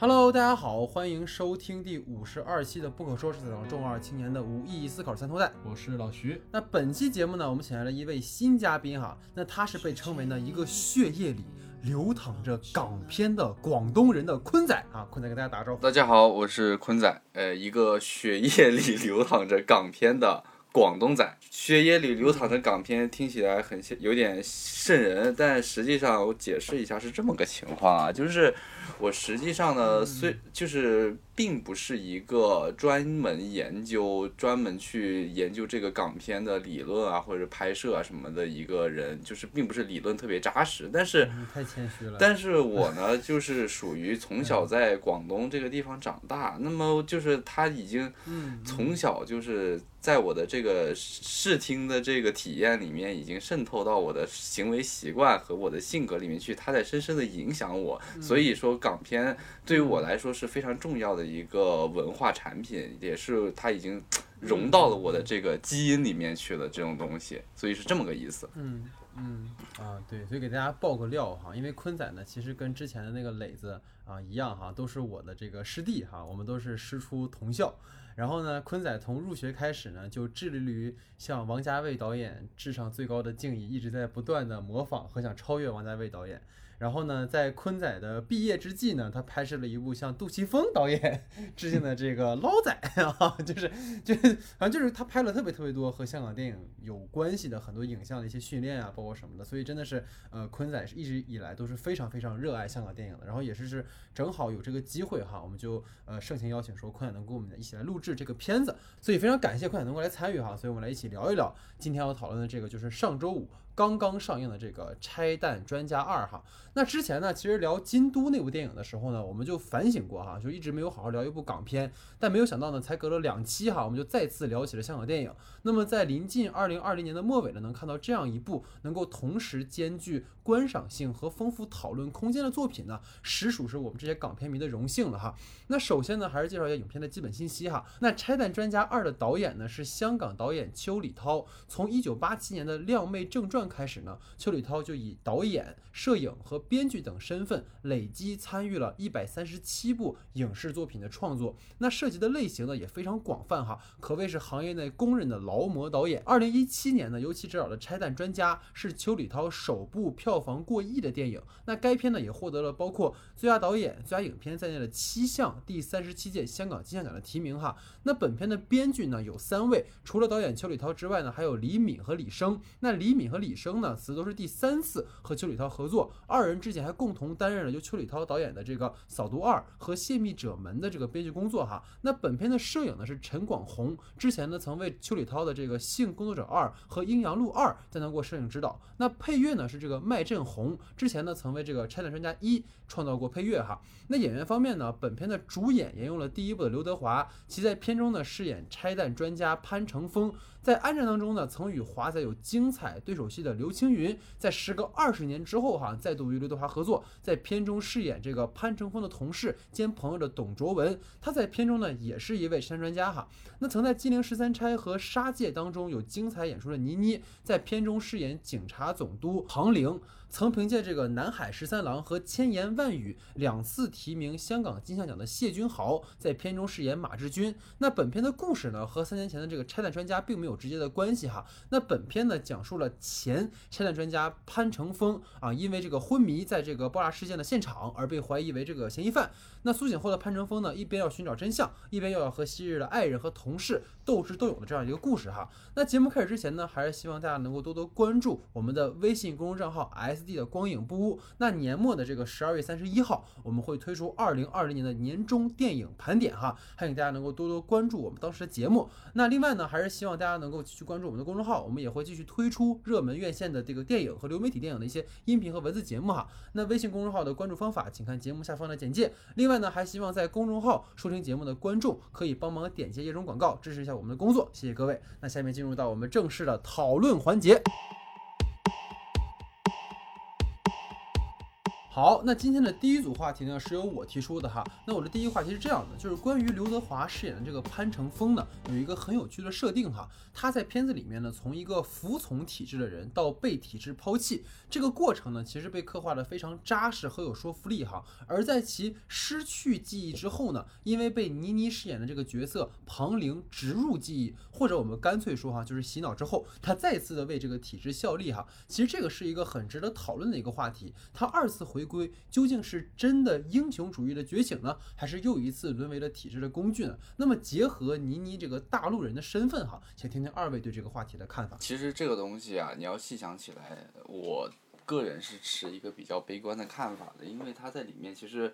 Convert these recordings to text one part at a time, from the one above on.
Hello，大家好，欢迎收听第五十二期的《不可说是采访中二青年的无意义思考三头带》。我是老徐。那本期节目呢，我们请来了一位新嘉宾哈，那他是被称为呢一个血液里流淌着港片的广东人的坤仔啊，坤仔跟大家打个招呼。大家好，我是坤仔，呃，一个血液里流淌着港片的广东仔。血液里流淌的港片，听起来很像有点瘆人，但实际上我解释一下是这么个情况啊，就是我实际上呢，虽就是并不是一个专门研究、专门去研究这个港片的理论啊，或者拍摄啊什么的一个人，就是并不是理论特别扎实，但是。你太谦虚了。但是我呢，就是属于从小在广东这个地方长大，那么就是他已经嗯，从小就是在我的这个视听的这个体验里面，已经渗透到我的行为习惯和我的性格里面去，他在深深的影响我。所以说，港片对于我来说是非常重要的一个文化产品，也是它已经融到了我的这个基因里面去了这种东西，所以是这么个意思。嗯嗯啊，对，所以给大家爆个料哈，因为坤仔呢，其实跟之前的那个磊子啊一样哈，都是我的这个师弟哈，我们都是师出同校。然后呢，坤仔从入学开始呢，就致力于向王家卫导演致上最高的敬意，一直在不断的模仿和想超越王家卫导演。然后呢，在坤仔的毕业之际呢，他拍摄了一部向杜琪峰导演致敬的这个《捞仔》啊，就是就是反正就是他拍了特别特别多和香港电影有关系的很多影像的一些训练啊，包括什么的，所以真的是呃，坤仔是一直以来都是非常非常热爱香港电影的。然后也是是正好有这个机会哈，我们就呃盛情邀请说坤仔能跟我们一起来录制这个片子，所以非常感谢坤仔能够来参与哈，所以我们来一起聊一聊今天要讨论的这个就是上周五。刚刚上映的这个《拆弹专家二》哈，那之前呢，其实聊京都那部电影的时候呢，我们就反省过哈，就一直没有好好聊一部港片，但没有想到呢，才隔了两期哈，我们就再次聊起了香港电影。那么在临近二零二零年的末尾呢，能看到这样一部能够同时兼具观赏性和丰富讨论空间的作品呢，实属是我们这些港片迷的荣幸了哈。那首先呢，还是介绍一下影片的基本信息哈。那《拆弹专家二》的导演呢是香港导演邱礼涛，从一九八七年的《靓妹正传》开始呢，邱礼涛就以导演、摄影和编剧等身份，累计参与了一百三十七部影视作品的创作。那涉及的类型呢也非常广泛哈，可谓是行业内公认的劳模导演。二零一七年呢，尤其执导的《拆弹专家》是邱礼涛首部票房过亿的电影。那该片呢也获得了包括最佳导演、最佳影片在内的七项第三十七届香港金像奖的提名哈。那本片的编剧呢有三位，除了导演邱礼涛之外呢，还有李敏和李生。那李敏和李生呢，此都是第三次和邱礼涛合作，二人之前还共同担任了由邱礼涛导演的这个《扫毒二》和《泄密者们》的这个编剧工作哈。那本片的摄影呢是陈广宏，之前呢曾为邱礼涛的这个《性工作者二》和《阴阳路二》担当过摄影指导。那配乐呢是这个麦振宏，之前呢曾为这个《拆弹专家一》创造过配乐哈。那演员方面呢，本片的主演沿用了第一部的刘德华，其在片中呢饰演拆弹专家潘成峰。在《安战》当中呢，曾与华仔有精彩对手戏的刘青云，在时隔二十年之后哈，再度与刘德华合作，在片中饰演这个潘成峰的同事兼朋友的董卓文，他在片中呢也是一位山专家哈。那曾在《金陵十三钗》和《杀戒》当中有精彩演出的倪妮，在片中饰演警察总督庞玲。曾凭借这个《南海十三郎》和《千言万语》两次提名香港金像奖的谢君豪，在片中饰演马志军。那本片的故事呢，和三年前的这个拆弹专家并没有直接的关系哈。那本片呢，讲述了前拆弹专家潘成峰啊，因为这个昏迷在这个爆炸事件的现场而被怀疑为这个嫌疑犯。那苏醒后的潘成峰呢，一边要寻找真相，一边又要和昔日的爱人和同事斗智斗勇的这样一个故事哈。那节目开始之前呢，还是希望大家能够多多关注我们的微信公众账号 S D 的光影不污。那年末的这个十二月三十一号，我们会推出二零二零年的年终电影盘点哈，还请大家能够多多关注我们当时的节目。那另外呢，还是希望大家能够继续关注我们的公众号，我们也会继续推出热门院线的这个电影和流媒体电影的一些音频和文字节目哈。那微信公众号的关注方法，请看节目下方的简介。另外呢，还希望在公众号收听节目的观众可以帮忙点击页中广告，支持一下我们的工作，谢谢各位。那下面进入到我们正式的讨论环节。好，那今天的第一组话题呢，是由我提出的哈。那我的第一话题是这样的，就是关于刘德华饰演的这个潘成峰呢，有一个很有趣的设定哈。他在片子里面呢，从一个服从体制的人到被体制抛弃，这个过程呢，其实被刻画的非常扎实和有说服力哈。而在其失去记忆之后呢，因为被倪妮饰演的这个角色庞玲植入记忆，或者我们干脆说哈，就是洗脑之后，他再次的为这个体制效力哈。其实这个是一个很值得讨论的一个话题。他二次回归究竟是真的英雄主义的觉醒呢，还是又一次沦为了体制的工具呢？那么结合倪妮这个大陆人的身份哈，想听听二位对这个话题的看法。其实这个东西啊，你要细想起来，我个人是持一个比较悲观的看法的，因为他在里面其实，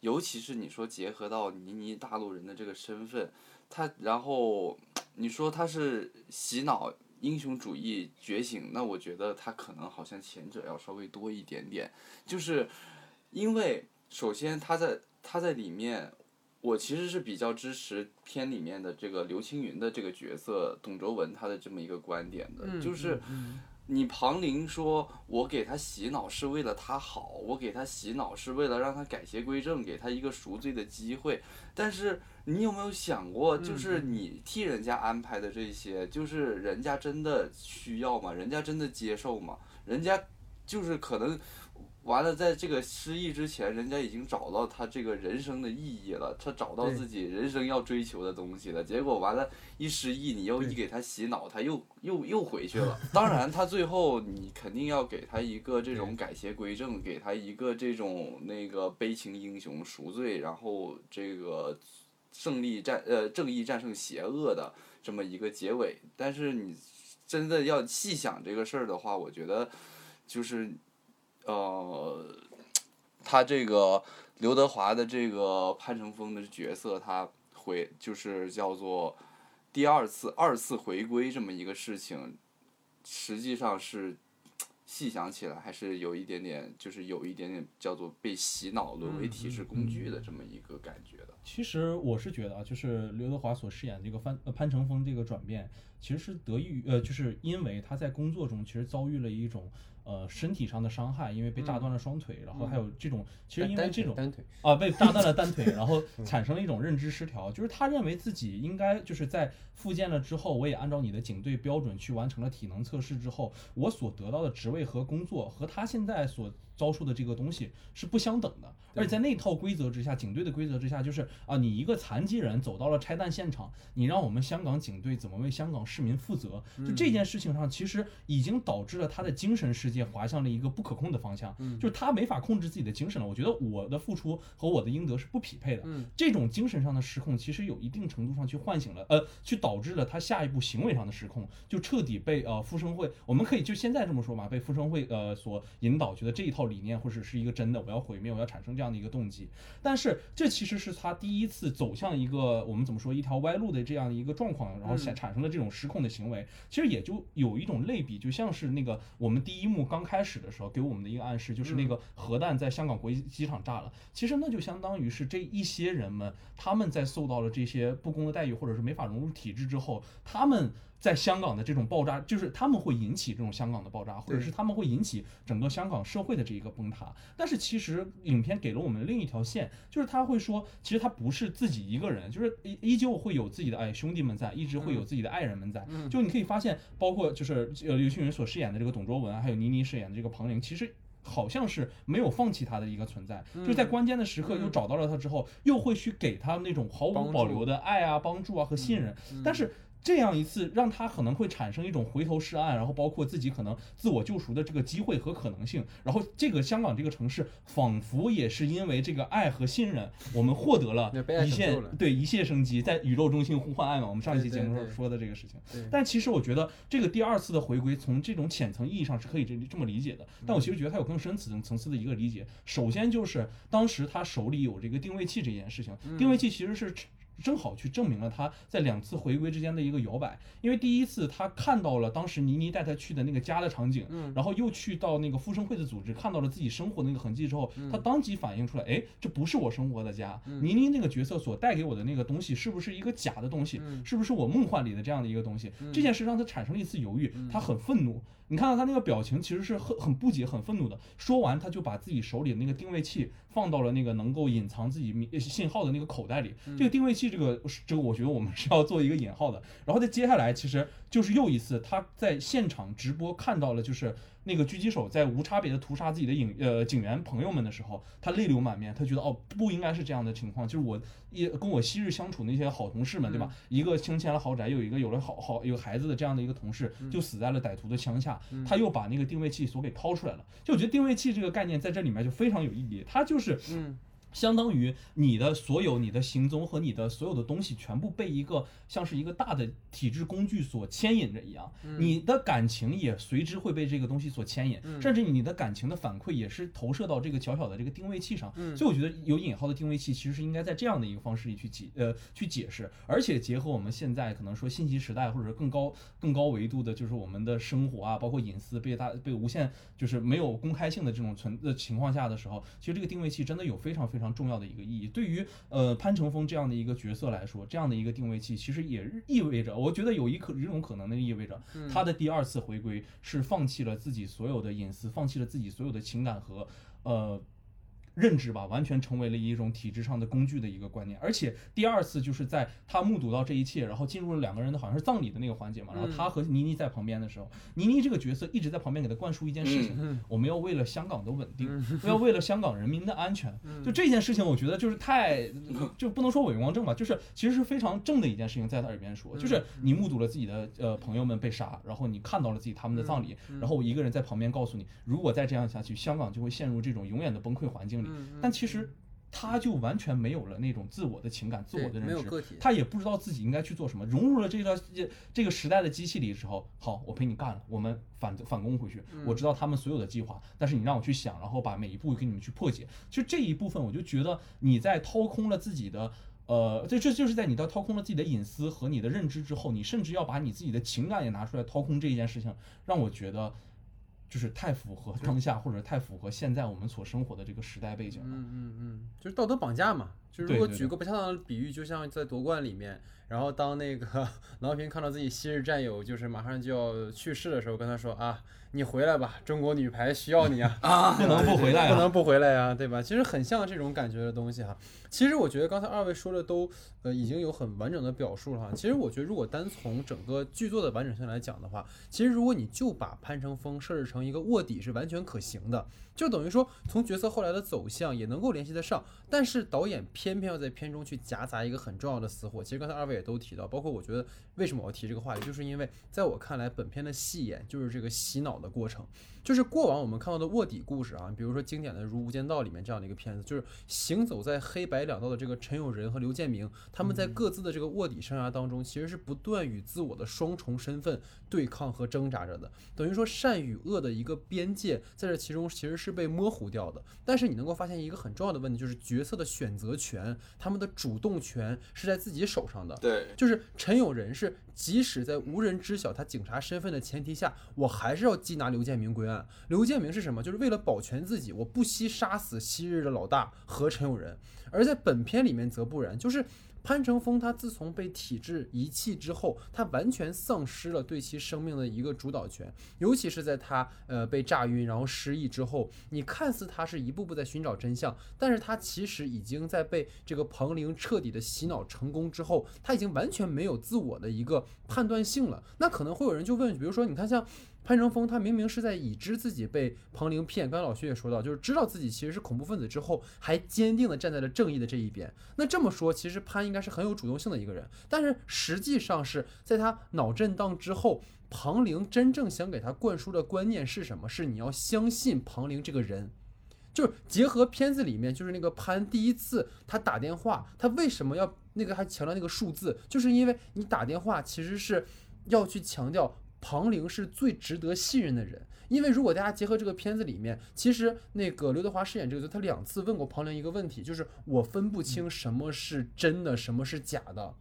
尤其是你说结合到倪妮大陆人的这个身份，他然后你说他是洗脑。英雄主义觉醒，那我觉得他可能好像前者要稍微多一点点，就是因为首先他在他在里面，我其实是比较支持片里面的这个刘青云的这个角色董卓文他的这么一个观点的，就是你庞玲说我给他洗脑是为了他好，我给他洗脑是为了让他改邪归正，给他一个赎罪的机会，但是。你有没有想过，就是你替人家安排的这些，就是人家真的需要吗？人家真的接受吗？人家就是可能完了，在这个失忆之前，人家已经找到他这个人生的意义了，他找到自己人生要追求的东西了。结果完了，一失忆，你又一给他洗脑，他又又又回去了。当然，他最后你肯定要给他一个这种改邪归正，给他一个这种那个悲情英雄赎罪，然后这个。胜利战呃正义战胜邪恶的这么一个结尾，但是你真的要细想这个事儿的话，我觉得就是呃，他这个刘德华的这个潘成峰的角色，他回就是叫做第二次二次回归这么一个事情，实际上是。细想起来，还是有一点点，就是有一点点叫做被洗脑、沦为体制工具的这么一个感觉的。其实我是觉得啊，就是刘德华所饰演这个潘潘成峰这个转变，其实是得益于呃，就是因为他在工作中其实遭遇了一种。呃，身体上的伤害，因为被炸断了双腿，然后还有这种，其实因为这种啊，被炸断了单腿，然后产生了一种认知失调，就是他认为自己应该就是在复健了之后，我也按照你的警队标准去完成了体能测试之后，我所得到的职位和工作和他现在所。遭受的这个东西是不相等的，而且在那套规则之下，警队的规则之下，就是啊，你一个残疾人走到了拆弹现场，你让我们香港警队怎么为香港市民负责？就这件事情上，其实已经导致了他的精神世界滑向了一个不可控的方向，就是他没法控制自己的精神了。我觉得我的付出和我的应得是不匹配的，这种精神上的失控，其实有一定程度上去唤醒了，呃，去导致了他下一步行为上的失控，就彻底被呃复生会，我们可以就现在这么说嘛，被复生会呃所引导，觉得这一套。理念或者是一个真的，我要毁灭，我要产生这样的一个动机，但是这其实是他第一次走向一个我们怎么说一条歪路的这样的一个状况，然后产产生了这种失控的行为，其实也就有一种类比，就像是那个我们第一幕刚开始的时候给我们的一个暗示，就是那个核弹在香港国际机场炸了，其实那就相当于是这一些人们他们在受到了这些不公的待遇，或者是没法融入体制之后，他们。在香港的这种爆炸，就是他们会引起这种香港的爆炸，或者是他们会引起整个香港社会的这一个崩塌。但是其实影片给了我们另一条线，就是他会说，其实他不是自己一个人，就是依依旧会有自己的哎兄弟们在，一直会有自己的爱人们在。就你可以发现，包括就是呃刘青云所饰演的这个董卓文，还有倪妮饰演的这个彭玲，其实好像是没有放弃他的一个存在，就在关键的时刻又找到了他之后，又会去给他那种毫无保留的爱啊、帮助啊和信任。但是。这样一次，让他可能会产生一种回头是岸，然后包括自己可能自我救赎的这个机会和可能性。然后这个香港这个城市，仿佛也是因为这个爱和信任，我们获得了一线对一线生机，在宇宙中心呼唤爱嘛。我们上一期节目说的这个事情。但其实我觉得这个第二次的回归，从这种浅层意义上是可以这这么理解的。但我其实觉得它有更深层层次的一个理解。首先就是当时他手里有这个定位器这件事情，定位器其实是。正好去证明了他在两次回归之间的一个摇摆。因为第一次他看到了当时倪妮带他去的那个家的场景，嗯然后又去到那个复生会的组织，看到了自己生活的那个痕迹之后，嗯他当即反应出来，哎，这不是我生活的家。倪妮那个角色所带给我的那个东西，是不是一个假的东西？嗯是不是我梦幻里的这样的一个东西？这件事让他产生了一次犹豫，他很愤怒。你看到他那个表情，其实是很很不解、很愤怒的。说完，他就把自己手里的那个定位器放到了那个能够隐藏自己密信号的那个口袋里。这个定位器，这个这个，我觉得我们是要做一个引号的。然后在接下来，其实就是又一次他在现场直播看到了，就是那个狙击手在无差别的屠杀自己的警呃警员朋友们的时候，他泪流满面，他觉得哦不应该是这样的情况，就是我也跟我昔日相处那些好同事们，对吧？一个清迁了豪宅，又有一个有了好好有孩子的这样的一个同事，就死在了歹徒的枪下。他又把那个定位器所给掏出来了，就我觉得定位器这个概念在这里面就非常有意义，它就是嗯相当于你的所有你的行踪和你的所有的东西全部被一个像是一个大的体制工具所牵引着一样，你的感情也随之会被这个东西所牵引，甚至你的感情的反馈也是投射到这个小小的这个定位器上。所以我觉得有引号的定位器其实是应该在这样的一个方式里去解呃去解释，而且结合我们现在可能说信息时代或者是更高更高维度的，就是我们的生活啊，包括隐私被大被无限就是没有公开性的这种存的情况下的时候，其实这个定位器真的有非常非常重要的一个意义。对于呃潘成峰这样的一个角色来说，这样的一个定位器其实也意味着，我觉得有一可一种可能的意味着，他的第二次回归是放弃了自己所有的隐私，放弃了自己所有的情感和呃。认知吧，完全成为了一种体制上的工具的一个观念。而且第二次就是在他目睹到这一切，然后进入了两个人的好像是葬礼的那个环节嘛，然后他和倪妮在旁边的时候，倪妮这个角色一直在旁边给他灌输一件事情：我们要为了香港的稳定，要为了香港人民的安全。就这件事情，我觉得就是太就不能说伪光正吧，就是其实是非常正的一件事情，在他耳边说，就是你目睹了自己的呃朋友们被杀，然后你看到了自己他们的葬礼，然后我一个人在旁边告诉你，如果再这样下去，香港就会陷入这种永远的崩溃环境里。但其实他就完全没有了那种自我的情感、自我的认知，他也不知道自己应该去做什么。融入了这个这这个时代的机器里之后，好，我陪你干了，我们反反攻回去。我知道他们所有的计划，但是你让我去想，然后把每一步给你们去破解。就这一部分，我就觉得你在掏空了自己的。呃，这这就是在你到掏空了自己的隐私和你的认知之后，你甚至要把你自己的情感也拿出来掏空这一件事情，让我觉得就是太符合当下，或者太符合现在我们所生活的这个时代背景了。嗯嗯嗯，就是道德绑架嘛。就是如果举个不恰当的比喻，就像在夺冠里面，然后当那个 郎平看到自己昔日战友就是马上就要去世的时候，跟他说啊，你回来吧，中国女排需要你啊。啊，不能不回来啊！不能不回来呀、对吧？其实很像这种感觉的东西哈。其实我觉得刚才二位说的都呃已经有很完整的表述了哈。其实我觉得如果单从整个剧作的完整性来讲的话，其实如果你就把潘乘风设置成一个卧底是完全可行的，就等于说从角色后来的走向也能够联系得上。但是导演偏偏要在片中去夹杂一个很重要的死火。其实刚才二位也都提到，包括我觉得为什么我要提这个话题，就是因为在我看来，本片的戏演就是这个洗脑的过程。就是过往我们看到的卧底故事啊，比如说经典的如《无间道》里面这样的一个片子，就是行走在黑白两道的这个陈友仁和刘建明，他们在各自的这个卧底生涯当中，其实是不断与自我的双重身份对抗和挣扎着的。等于说善与恶的一个边界，在这其中其实是被模糊掉的。但是你能够发现一个很重要的问题，就是角色的选择权，他们的主动权是在自己手上的。对，就是陈友仁是，即使在无人知晓他警察身份的前提下，我还是要缉拿刘建明归案。刘建明是什么？就是为了保全自己，我不惜杀死昔日的老大和陈友仁。而在本片里面则不然，就是潘乘风他自从被体制遗弃之后，他完全丧失了对其生命的一个主导权，尤其是在他呃被炸晕然后失忆之后，你看似他是一步步在寻找真相，但是他其实已经在被这个彭玲彻底的洗脑成功之后，他已经完全没有自我的一个判断性了。那可能会有人就问，比如说你看像。潘成峰他明明是在已知自己被庞玲骗，刚才老薛也说到，就是知道自己其实是恐怖分子之后，还坚定的站在了正义的这一边。那这么说，其实潘应该是很有主动性的一个人，但是实际上是在他脑震荡之后，庞玲真正想给他灌输的观念是什么？是你要相信庞玲这个人。就是结合片子里面，就是那个潘第一次他打电话，他为什么要那个还强调那个数字？就是因为你打电话其实是要去强调庞玲是最值得信任的人。因为如果大家结合这个片子里面，其实那个刘德华饰演这个角色，他两次问过庞玲一个问题，就是我分不清什么是真的，什么是假的。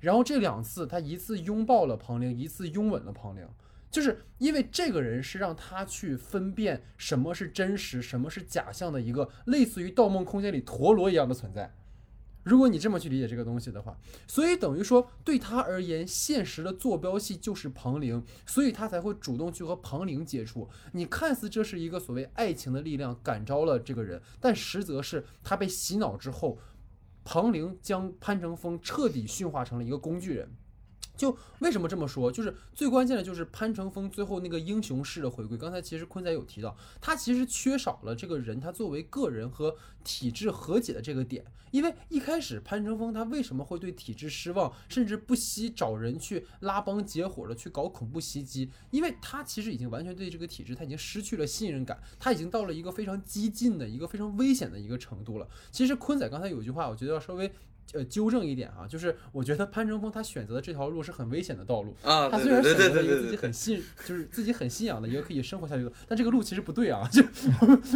然后这两次，他一次拥抱了庞玲，一次拥吻了庞玲，就是因为这个人是让他去分辨什么是真实，什么是假象的一个类似于《盗梦空间》里陀螺一样的存在。如果你这么去理解这个东西的话，所以等于说对他而言，现实的坐标系就是彭玲，所以他才会主动去和彭玲接触。你看似这是一个所谓爱情的力量感召了这个人，但实则是他被洗脑之后，彭玲将潘成峰彻底驯化成了一个工具人。就为什么这么说？就是最关键的就是潘成峰最后那个英雄式的回归。刚才其实坤仔有提到，他其实缺少了这个人他作为个人和体制和解的这个点。因为一开始潘成峰他为什么会对体制失望，甚至不惜找人去拉帮结伙的去搞恐怖袭击？因为他其实已经完全对这个体制他已经失去了信任感，他已经到了一个非常激进的一个非常危险的一个程度了。其实坤仔刚才有一句话，我觉得要稍微。呃，纠正一点啊，就是我觉得潘成峰他选择的这条路是很危险的道路啊。他虽然选择了一个自己很信，就是自己很信仰的一个可以生活下去的，但这个路其实不对啊。就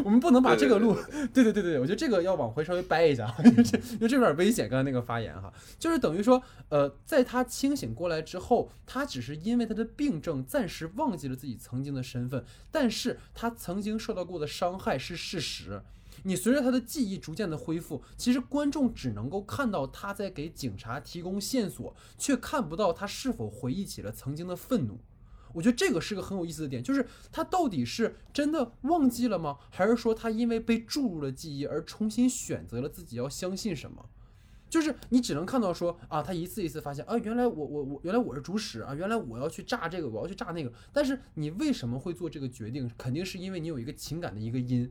我们不能把这个路，对对对对，我觉得这个要往回稍微掰一下，因为这因为这有点危险。刚才那个发言哈，就是等于说，呃，在他清醒过来之后，他只是因为他的病症暂时忘记了自己曾经的身份，但是他曾经受到过的伤害是事实。你随着他的记忆逐渐的恢复，其实观众只能够看到他在给警察提供线索，却看不到他是否回忆起了曾经的愤怒。我觉得这个是个很有意思的点，就是他到底是真的忘记了吗？还是说他因为被注入了记忆而重新选择了自己要相信什么？就是你只能看到说啊，他一次一次发现啊，原来我我我原来我是主使啊，原来我要去炸这个，我要去炸那个。但是你为什么会做这个决定？肯定是因为你有一个情感的一个因。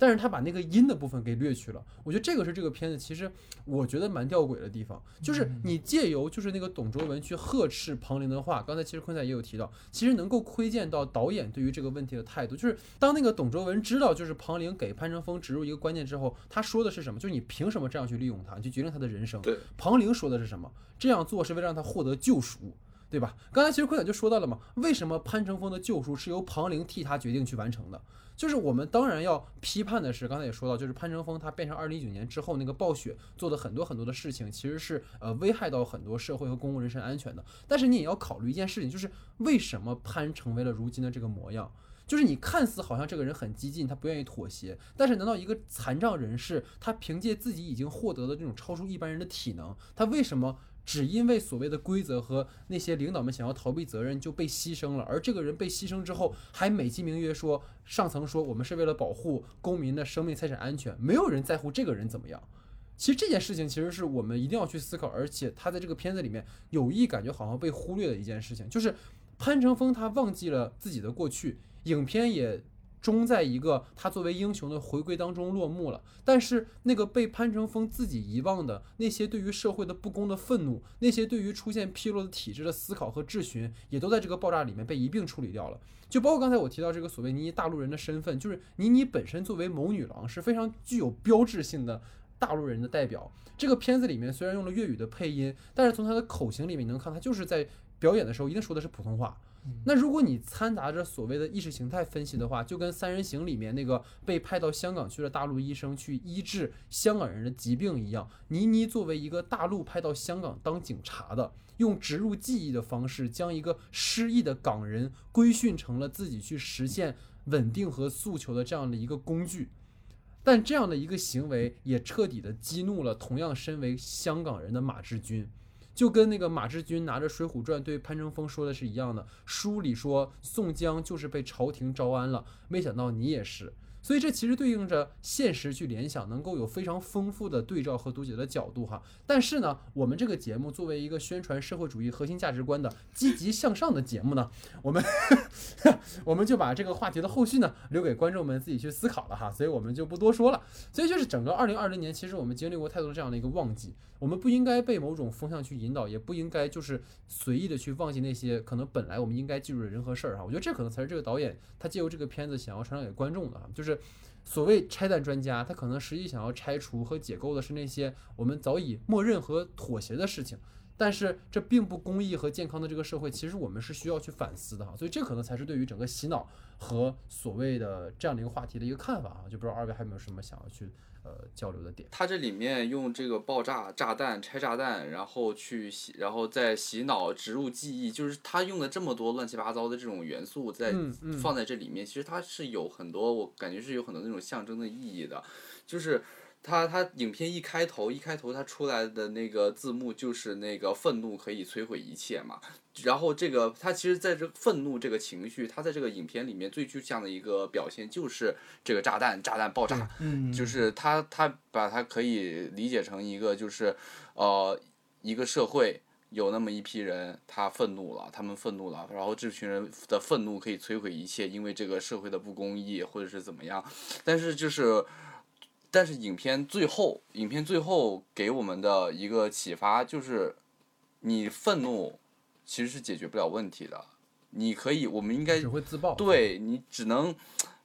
但是他把那个阴的部分给略去了，我觉得这个是这个片子其实我觉得蛮吊诡的地方，就是你借由就是那个董卓文去呵斥庞玲的话，刚才其实坤仔也有提到，其实能够窥见到导演对于这个问题的态度，就是当那个董卓文知道就是庞玲给潘成峰植入一个观念之后，他说的是什么？就是你凭什么这样去利用他，去决定他的人生？对，庞玲说的是什么？这样做是为了让他获得救赎，对吧？刚才其实坤仔就说到了嘛，为什么潘成峰的救赎是由庞玲替他决定去完成的？就是我们当然要批判的是，刚才也说到，就是潘成峰他变成二零一九年之后那个暴雪做的很多很多的事情，其实是呃危害到很多社会和公共人身安全的。但是你也要考虑一件事情，就是为什么潘成为了如今的这个模样？就是你看似好像这个人很激进，他不愿意妥协，但是难道一个残障人士，他凭借自己已经获得的这种超出一般人的体能，他为什么？只因为所谓的规则和那些领导们想要逃避责任就被牺牲了，而这个人被牺牲之后还美其名曰说上层说我们是为了保护公民的生命财产安全，没有人在乎这个人怎么样。其实这件事情其实是我们一定要去思考，而且他在这个片子里面有意感觉好像被忽略的一件事情，就是潘成峰他忘记了自己的过去，影片也。终在一个他作为英雄的回归当中落幕了，但是那个被潘成峰自己遗忘的那些对于社会的不公的愤怒，那些对于出现纰漏的体制的思考和质询，也都在这个爆炸里面被一并处理掉了。就包括刚才我提到这个所谓倪妮大陆人的身份，就是倪妮本身作为谋女郎是非常具有标志性的大陆人的代表。这个片子里面虽然用了粤语的配音，但是从她的口型里面能看，她就是在表演的时候一定说的是普通话。那如果你掺杂着所谓的意识形态分析的话，就跟《三人行》里面那个被派到香港去的大陆医生去医治香港人的疾病一样，倪妮作为一个大陆派到香港当警察的，用植入记忆的方式，将一个失忆的港人规训成了自己去实现稳定和诉求的这样的一个工具，但这样的一个行为也彻底的激怒了同样身为香港人的马志军。就跟那个马志军拿着《水浒传》对潘成峰说的是一样的，书里说宋江就是被朝廷招安了，没想到你也是。所以这其实对应着现实去联想，能够有非常丰富的对照和读解的角度哈。但是呢，我们这个节目作为一个宣传社会主义核心价值观的积极向上的节目呢，我们 我们就把这个话题的后续呢留给观众们自己去思考了哈。所以我们就不多说了。所以就是整个二零二零年，其实我们经历过太多这样的一个旺季，我们不应该被某种风向去引导，也不应该就是随意的去忘记那些可能本来我们应该记住的人和事儿哈。我觉得这可能才是这个导演他借由这个片子想要传达给观众的哈，就是。是所谓拆弹专家，他可能实际想要拆除和解构的是那些我们早已默认和妥协的事情，但是这并不公益和健康的这个社会，其实我们是需要去反思的哈。所以这可能才是对于整个洗脑和所谓的这样的一个话题的一个看法啊。就不知道二位还有没有什么想要去呃交流的点？他这里面用这个爆炸炸弹拆炸弹，然后去洗，然后再洗脑植入记忆，就是他用了这么多乱七八糟的这种元素在嗯嗯放在这里面，其实它是有很多，我感觉是有很多那种象征的意义的，就是。它它影片一开头一开头他出来的那个字幕就是那个愤怒可以摧毁一切嘛，然后这个他其实在这愤怒这个情绪，他在这个影片里面最具象的一个表现就是这个炸弹炸弹爆炸，嗯，就是他他把它可以理解成一个就是呃一个社会有那么一批人他愤怒了，他们愤怒了，然后这群人的愤怒可以摧毁一切，因为这个社会的不公义或者是怎么样，但是就是。但是影片最后，影片最后给我们的一个启发就是，你愤怒其实是解决不了问题的。你可以，我们应该只会自爆。对你只能，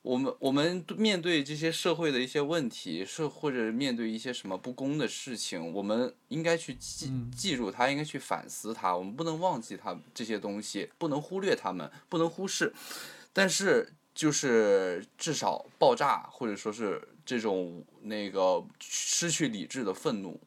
我们我们面对这些社会的一些问题，是或者面对一些什么不公的事情，我们应该去记嗯记住它，应该去反思它，我们不能忘记它这些东西，不能忽略它们，不能忽视。但是就是至少爆炸或者说是这种那个失去理智的愤怒，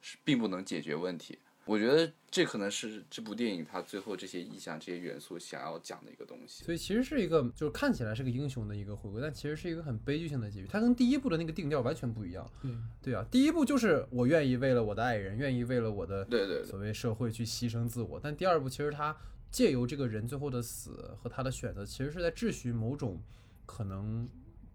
是并不能解决问题。我觉得这可能是这部电影它最后这些意象、这些元素想要讲的一个东西。所以其实是一个，就是看起来是个英雄的一个回归，但其实是一个很悲剧性的结局。它跟第一部的那个定调完全不一样。对对啊，第一部就是我愿意为了我的爱人，愿意为了我的对对对，所谓社会去牺牲自我。但第二部其实他借由这个人最后的死和他的选择，其实是在质询某种可能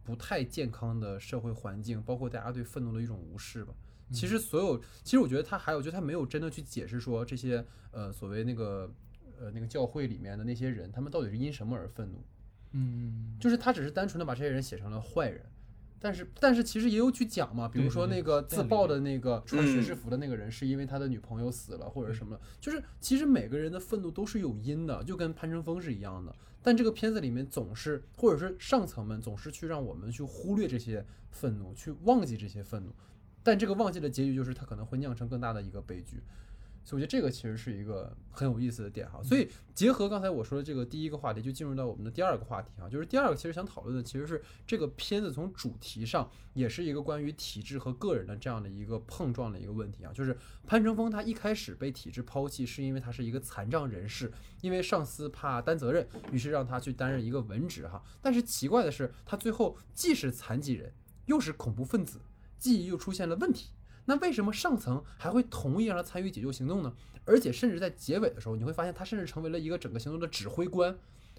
不太健康的社会环境，包括大家对愤怒的一种无视吧。其实所有，其实我觉得他还有，就他没有真的去解释说这些呃所谓那个呃那个教会里面的那些人，他们到底是因什么而愤怒。嗯，就是他只是单纯的把这些人写成了坏人，但是但是其实也有去讲嘛，比如说那个自爆的那个穿学士嗯服的那个人，是因为他的女朋友死了或者什么，就是其实每个人的愤怒都是有因的，就跟潘成峰是一样的。但这个片子里面总是，或者是上层们总是去让我们去忽略这些愤怒，去忘记这些愤怒，但这个忘记的结局就是它可能会酿成更大的一个悲剧。所以我觉得这个其实是一个很有意思的点哈。所以结合刚才我说的这个第一个话题，就进入到我们的第二个话题哈，就是第二个其实想讨论的其实是这个片子从主题上也是一个关于体制和个人的这样的一个碰撞的一个问题啊。就是潘成峰他一开始被体制抛弃，是因为他是一个残障人士，因为上司怕担责任，于是让他去担任一个文职哈。但是奇怪的是，他最后既是残疾人，又是恐怖分子，记忆又出现了问题。那为什么上层还会同意让他参与解救行动呢？而且甚至在结尾的时候，你会发现他甚至成为了一个整个行动的指挥官。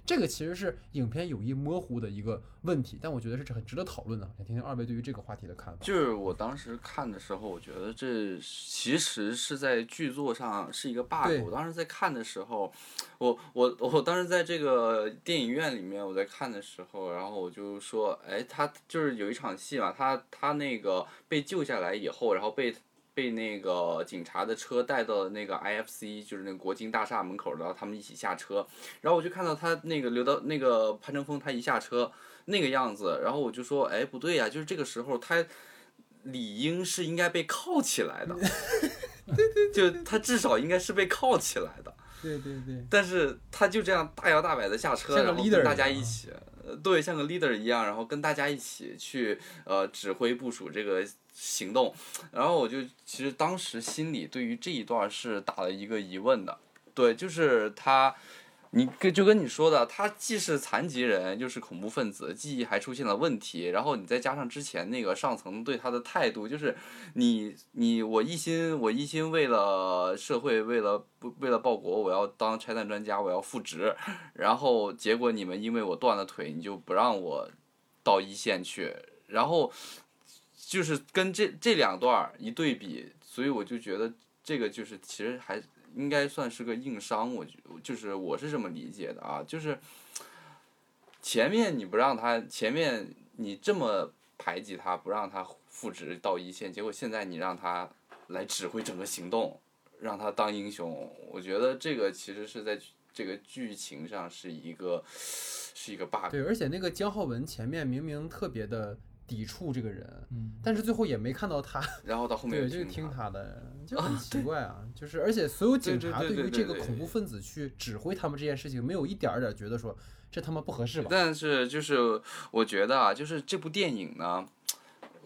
这个其实是影片有意模糊的一个问题，但我觉得是很值得讨论的。想听听二位对于这个话题的看法。就是我当时看的时候，我觉得这其实是在剧作上是一个 bug。我当时在看的时候，我我我当时在这个电影院里面我在看的时候，然后我就说，哎，他就是有一场戏嘛，他他那个被救下来以后，然后被。被那个警察的车带到了那个 IFC，就是那个国金大厦门口，然后他们一起下车，然后我就看到他那个刘德那个潘乘风，他一下车那个样子，然后我就说，哎，不对呀、就是这个时候他理应是应该被铐起来的，就他至少应该是被铐起来的，对对对，但是他就这样大摇大摆的下车，然后大家一起，呃对，像个 leader 一样，然后跟大家一起去呃指挥部署这个行动，然后我就其实当时心里对于这一段是打了一个疑问的，对，就是他。你跟就跟你说的，他既是残疾人，又是恐怖分子，记忆还出现了问题，然后你再加上之前那个上层对他的态度，就是你你我一心我一心为了社会，为了不为了报国，我要当拆弹专家，我要复职，然后结果你们因为我断了腿，你就不让我到一线去，然后就是跟这这两段一对比，所以我就觉得这个就是其实还应该算是个硬伤，我觉就是我是这么理解的啊，就是前面你不让他，前面你这么排挤他，不让他复职到一线，结果现在你让他来指挥整个行动，让他当英雄，我觉得这个其实是在这个剧情上是一个是一个 bug。对，而且那个姜浩文前面明明特别的抵触这个人，嗯，但是最后也没看到他，然后到后面对，就又听听他他的，就很奇怪啊。就是而且所有警察对于这个恐怖分子去指挥他们这件事情，没有一点儿点儿觉得说这他妈不合适吧？但是就是我觉得啊，就是这部电影呢，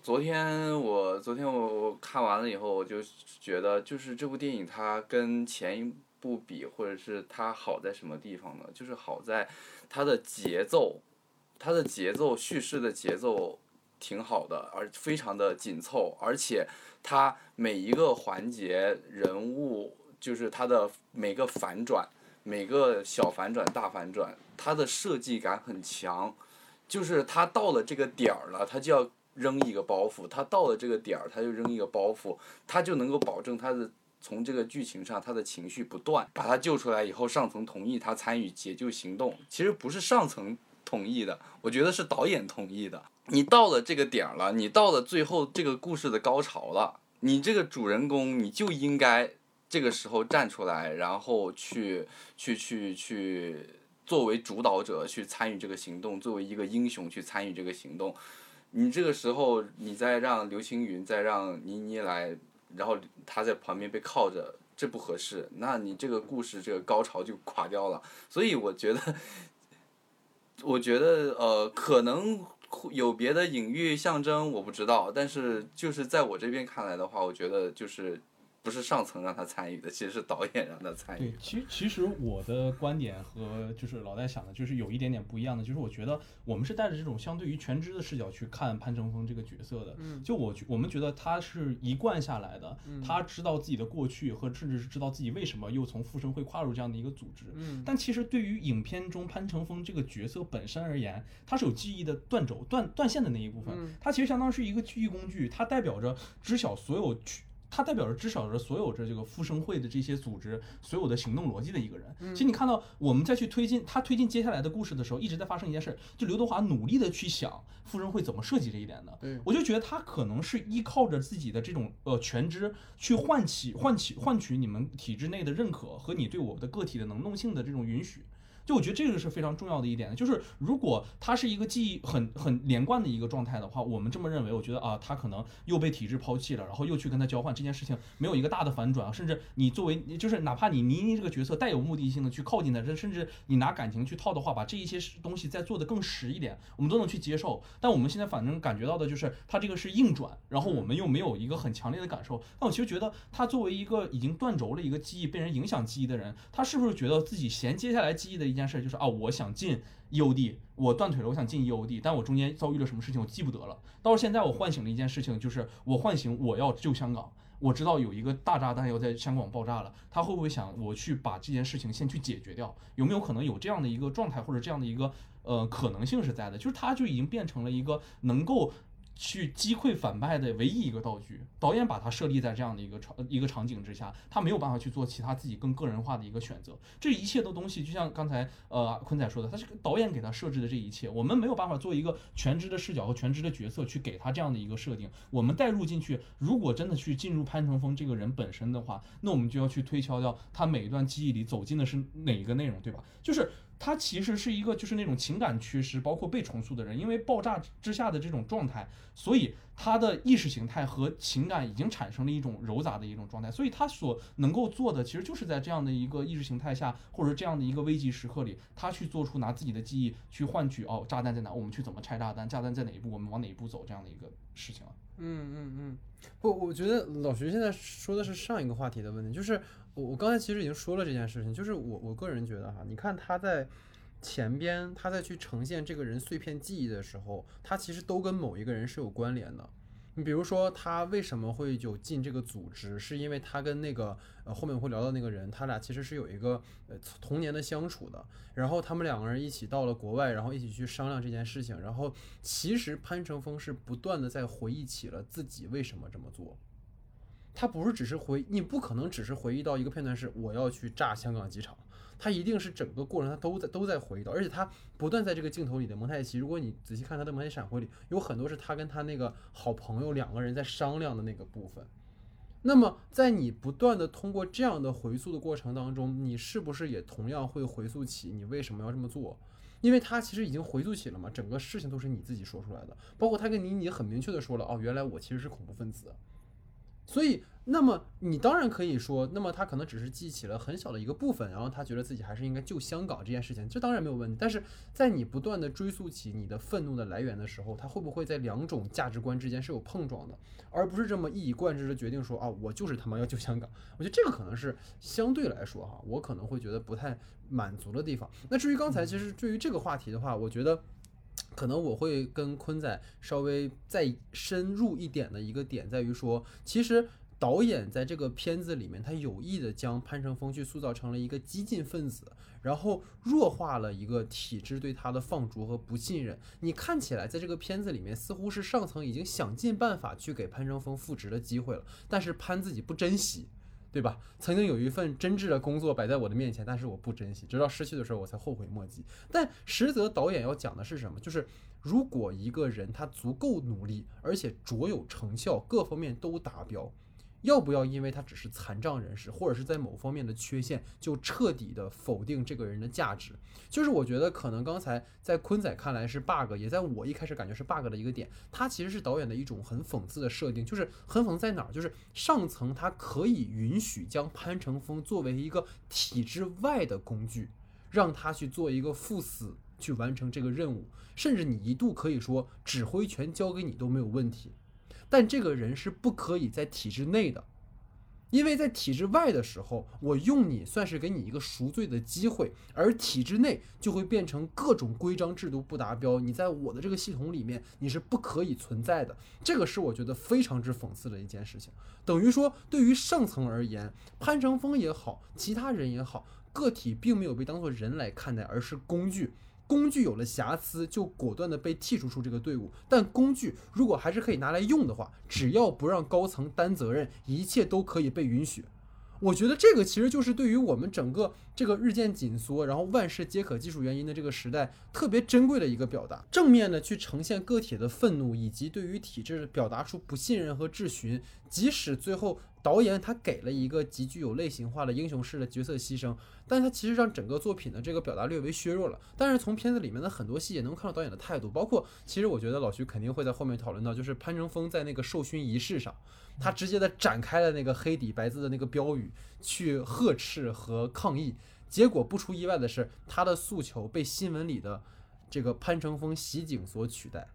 昨天我昨天我我看完了以后，我就觉得就是这部电影它跟前一部比，或者是它好在什么地方呢？就是好在它的节奏，它的节奏叙事的节奏挺好的，而非常的紧凑，而且它每一个环节人物就是它的每个反转。每个小反转、大反转，它的设计感很强，就是他到了这个点儿了，他就要扔一个包袱；他到了这个点儿，他就扔一个包袱，他就能够保证他的从这个剧情上他的情绪不断，把他救出来以后，上层同意他参与解救行动，其实不是上层同意的，我觉得是导演同意的。你到了这个点儿了，你到了最后这个故事的高潮了，你这个主人公你就应该。这个时候站出来，然后去去去去作为主导者去参与这个行动，作为一个英雄去参与这个行动。你这个时候，你再让刘青云，再让倪妮来，然后他在旁边被靠着，这不合适。那你这个故事这个高潮就垮掉了。所以我觉得，我觉得呃，可能有别的隐喻象征，我不知道。但是就是在我这边看来的话，我觉得就是。不是上层让他参与的，其实是导演让他参与对，。其实其实我的观点和就是老戴想的，就是有一点点不一样的，就是我觉得我们是带着这种相对于全知的视角去看潘乘风这个角色的。嗯就我我们觉得他是一贯下来的，嗯他知道自己的过去和甚至是知道自己为什么又从复生会跨入这样的一个组织。嗯但其实对于影片中潘乘风这个角色本身而言，他是有记忆的断轴、断断线的那一部分嗯，它其实相当是一个记忆工具，它代表着知晓所有去。它代表着至少着所有着这个复生会的这些组织所有的行动逻辑的一个人。嗯其实你看到我们再去推进他推进接下来的故事的时候，一直在发生一件事，就刘德华努力的去想复生会怎么设计这一点的。对我就觉得他可能是依靠着自己的这种呃全知去唤起唤起换取你们体制内的认可和你对我的个体的能动性的这种允许。就我觉得这个是非常重要的一点，就是如果它是一个记忆很很连贯的一个状态的话，我们这么认为，我觉得啊，他可能又被体制抛弃了，然后又去跟他交换这件事情没有一个大的反转，甚至你作为就是哪怕你倪妮这个角色带有目的性的去靠近他，甚至你拿感情去套的话，把这一些东西再做得更实一点，我们都能去接受。但我们现在反正感觉到的就是他这个是硬转，然后我们又没有一个很强烈的感受。但我其实觉得他作为一个已经断轴了一个记忆被人影响记忆的人，他是不是觉得自己衔接下来记忆的一件事就是啊，我想进 EOD，我断腿了，我想进 EOD，但我中间遭遇了什么事情我记不得了。到现在我唤醒了一件事情，就是我唤醒我要救香港。我知道有一个大炸弹要在香港爆炸了，他会不会想我去把这件事情先去解决掉？有没有可能有这样的一个状态或者这样的一个呃可能性是在的？就是他就已经变成了一个能够去击溃反派的唯一一个道具。导演把它设立在这样的一个场一个场景之下，他没有办法去做其他自己更个人化的一个选择。这一切的东西，就像刚才呃坤仔说的，他是导演给他设置的这一切，我们没有办法做一个全知的视角和全知的角色去给他这样的一个设定。我们带入进去，如果真的去进入潘乘风这个人本身的话，那我们就要去推敲掉他每一段记忆里走进的是哪一个内容，对吧？就是。他其实是一个就是那种情感缺失，包括被重塑的人，因为爆炸之下的这种状态，所以他的意识形态和情感已经产生了一种糅杂的一种状态，所以他所能够做的，其实就是在这样的一个意识形态下，或者这样的一个危急时刻里，他去做出拿自己的记忆去换取哦，炸弹在哪，我们去怎么拆炸弹，炸弹在哪一步，我们往哪一步走这样的一个事情了。嗯嗯嗯，不，我觉得老徐现在说的是上一个话题的问题，就是我我刚才其实已经说了这件事情，就是我我个人觉得哈，你看他在前边他在去呈现这个人碎片记忆的时候，他其实都跟某一个人是有关联的。你比如说他为什么会有进这个组织，是因为他跟那个呃后面我会聊到那个人，他俩其实是有一个呃童年的相处的，然后他们两个人一起到了国外，然后一起去商量这件事情，然后其实潘乘风是不断的在回忆起了自己为什么这么做。他不是只是回，你不可能只是回忆到一个片段是我要去炸香港机场，他一定是整个过程他都在都在回忆到，而且他不断在这个镜头里的蒙太奇，如果你仔细看他的蒙太闪回里，有很多是他跟他那个好朋友两个人在商量的那个部分。那么在你不断的通过这样的回溯的过程当中，你是不是也同样会回溯起你为什么要这么做？因为他其实已经回溯起了嘛，整个事情都是你自己说出来的，包括他跟倪妮很明确的说了，哦，原来我其实是恐怖分子，所以。那么你当然可以说，那么他可能只是记起了很小的一个部分，然后他觉得自己还是应该救香港这件事情，这当然没有问题。但是在你不断的追溯起你的愤怒的来源的时候，他会不会在两种价值观之间是有碰撞的，而不是这么一以贯之的决定说啊，我就是他妈要救香港？我觉得这个可能是相对来说哈，我可能会觉得不太满足的地方。那至于刚才其实对于这个话题的话，我觉得可能我会跟坤仔稍微再深入一点的一个点在于说，其实。导演在这个片子里面，他有意的将潘乘风去塑造成了一个激进分子，然后弱化了一个体制对他的放逐和不信任。你看起来在这个片子里面，似乎是上层已经想尽办法去给潘乘风复职的机会了，但是潘自己不珍惜，对吧？曾经有一份真挚的工作摆在我的面前，但是我不珍惜，直到失去的时候我才后悔莫及。但实则导演要讲的是什么？就是如果一个人他足够努力，而且卓有成效，各方面都达标。要不要因为他只是残障人士，或者是在某方面的缺陷，就彻底的否定这个人的价值？就是我觉得可能刚才在坤仔看来是 bug，也在我一开始感觉是 bug 的一个点。它其实是导演的一种很讽刺的设定，就是很讽刺在哪儿？就是上层他可以允许将潘乘风作为一个体制外的工具，让他去做一个赴死去完成这个任务，甚至你一度可以说指挥权交给你都没有问题。但这个人是不可以在体制内的，因为在体制外的时候，我用你算是给你一个赎罪的机会，而体制内就会变成各种规章制度不达标，你在我的这个系统里面你是不可以存在的。这个是我觉得非常之讽刺的一件事情。等于说，对于上层而言，潘长峰也好，其他人也好，个体并没有被当做人来看待，而是工具。工具有了瑕疵，就果断的被剔除出这个队伍。但工具如果还是可以拿来用的话，只要不让高层担责任，一切都可以被允许。我觉得这个其实就是对于我们整个这个日渐紧缩，然后万事皆可技术原因的这个时代特别珍贵的一个表达。正面的去呈现个体的愤怒，以及对于体制表达出不信任和质询，即使最后。导演他给了一个极具有类型化的英雄式的角色牺牲，但他其实让整个作品的这个表达略微削弱了。但是从片子里面的很多细节能看到导演的态度，包括其实我觉得老徐肯定会在后面讨论到，就是潘乘风在那个授勋仪式上，他直接的展开了那个黑底白字的那个标语去呵斥和抗议，结果不出意外的是，他的诉求被新闻里的这个潘乘风袭警所取代。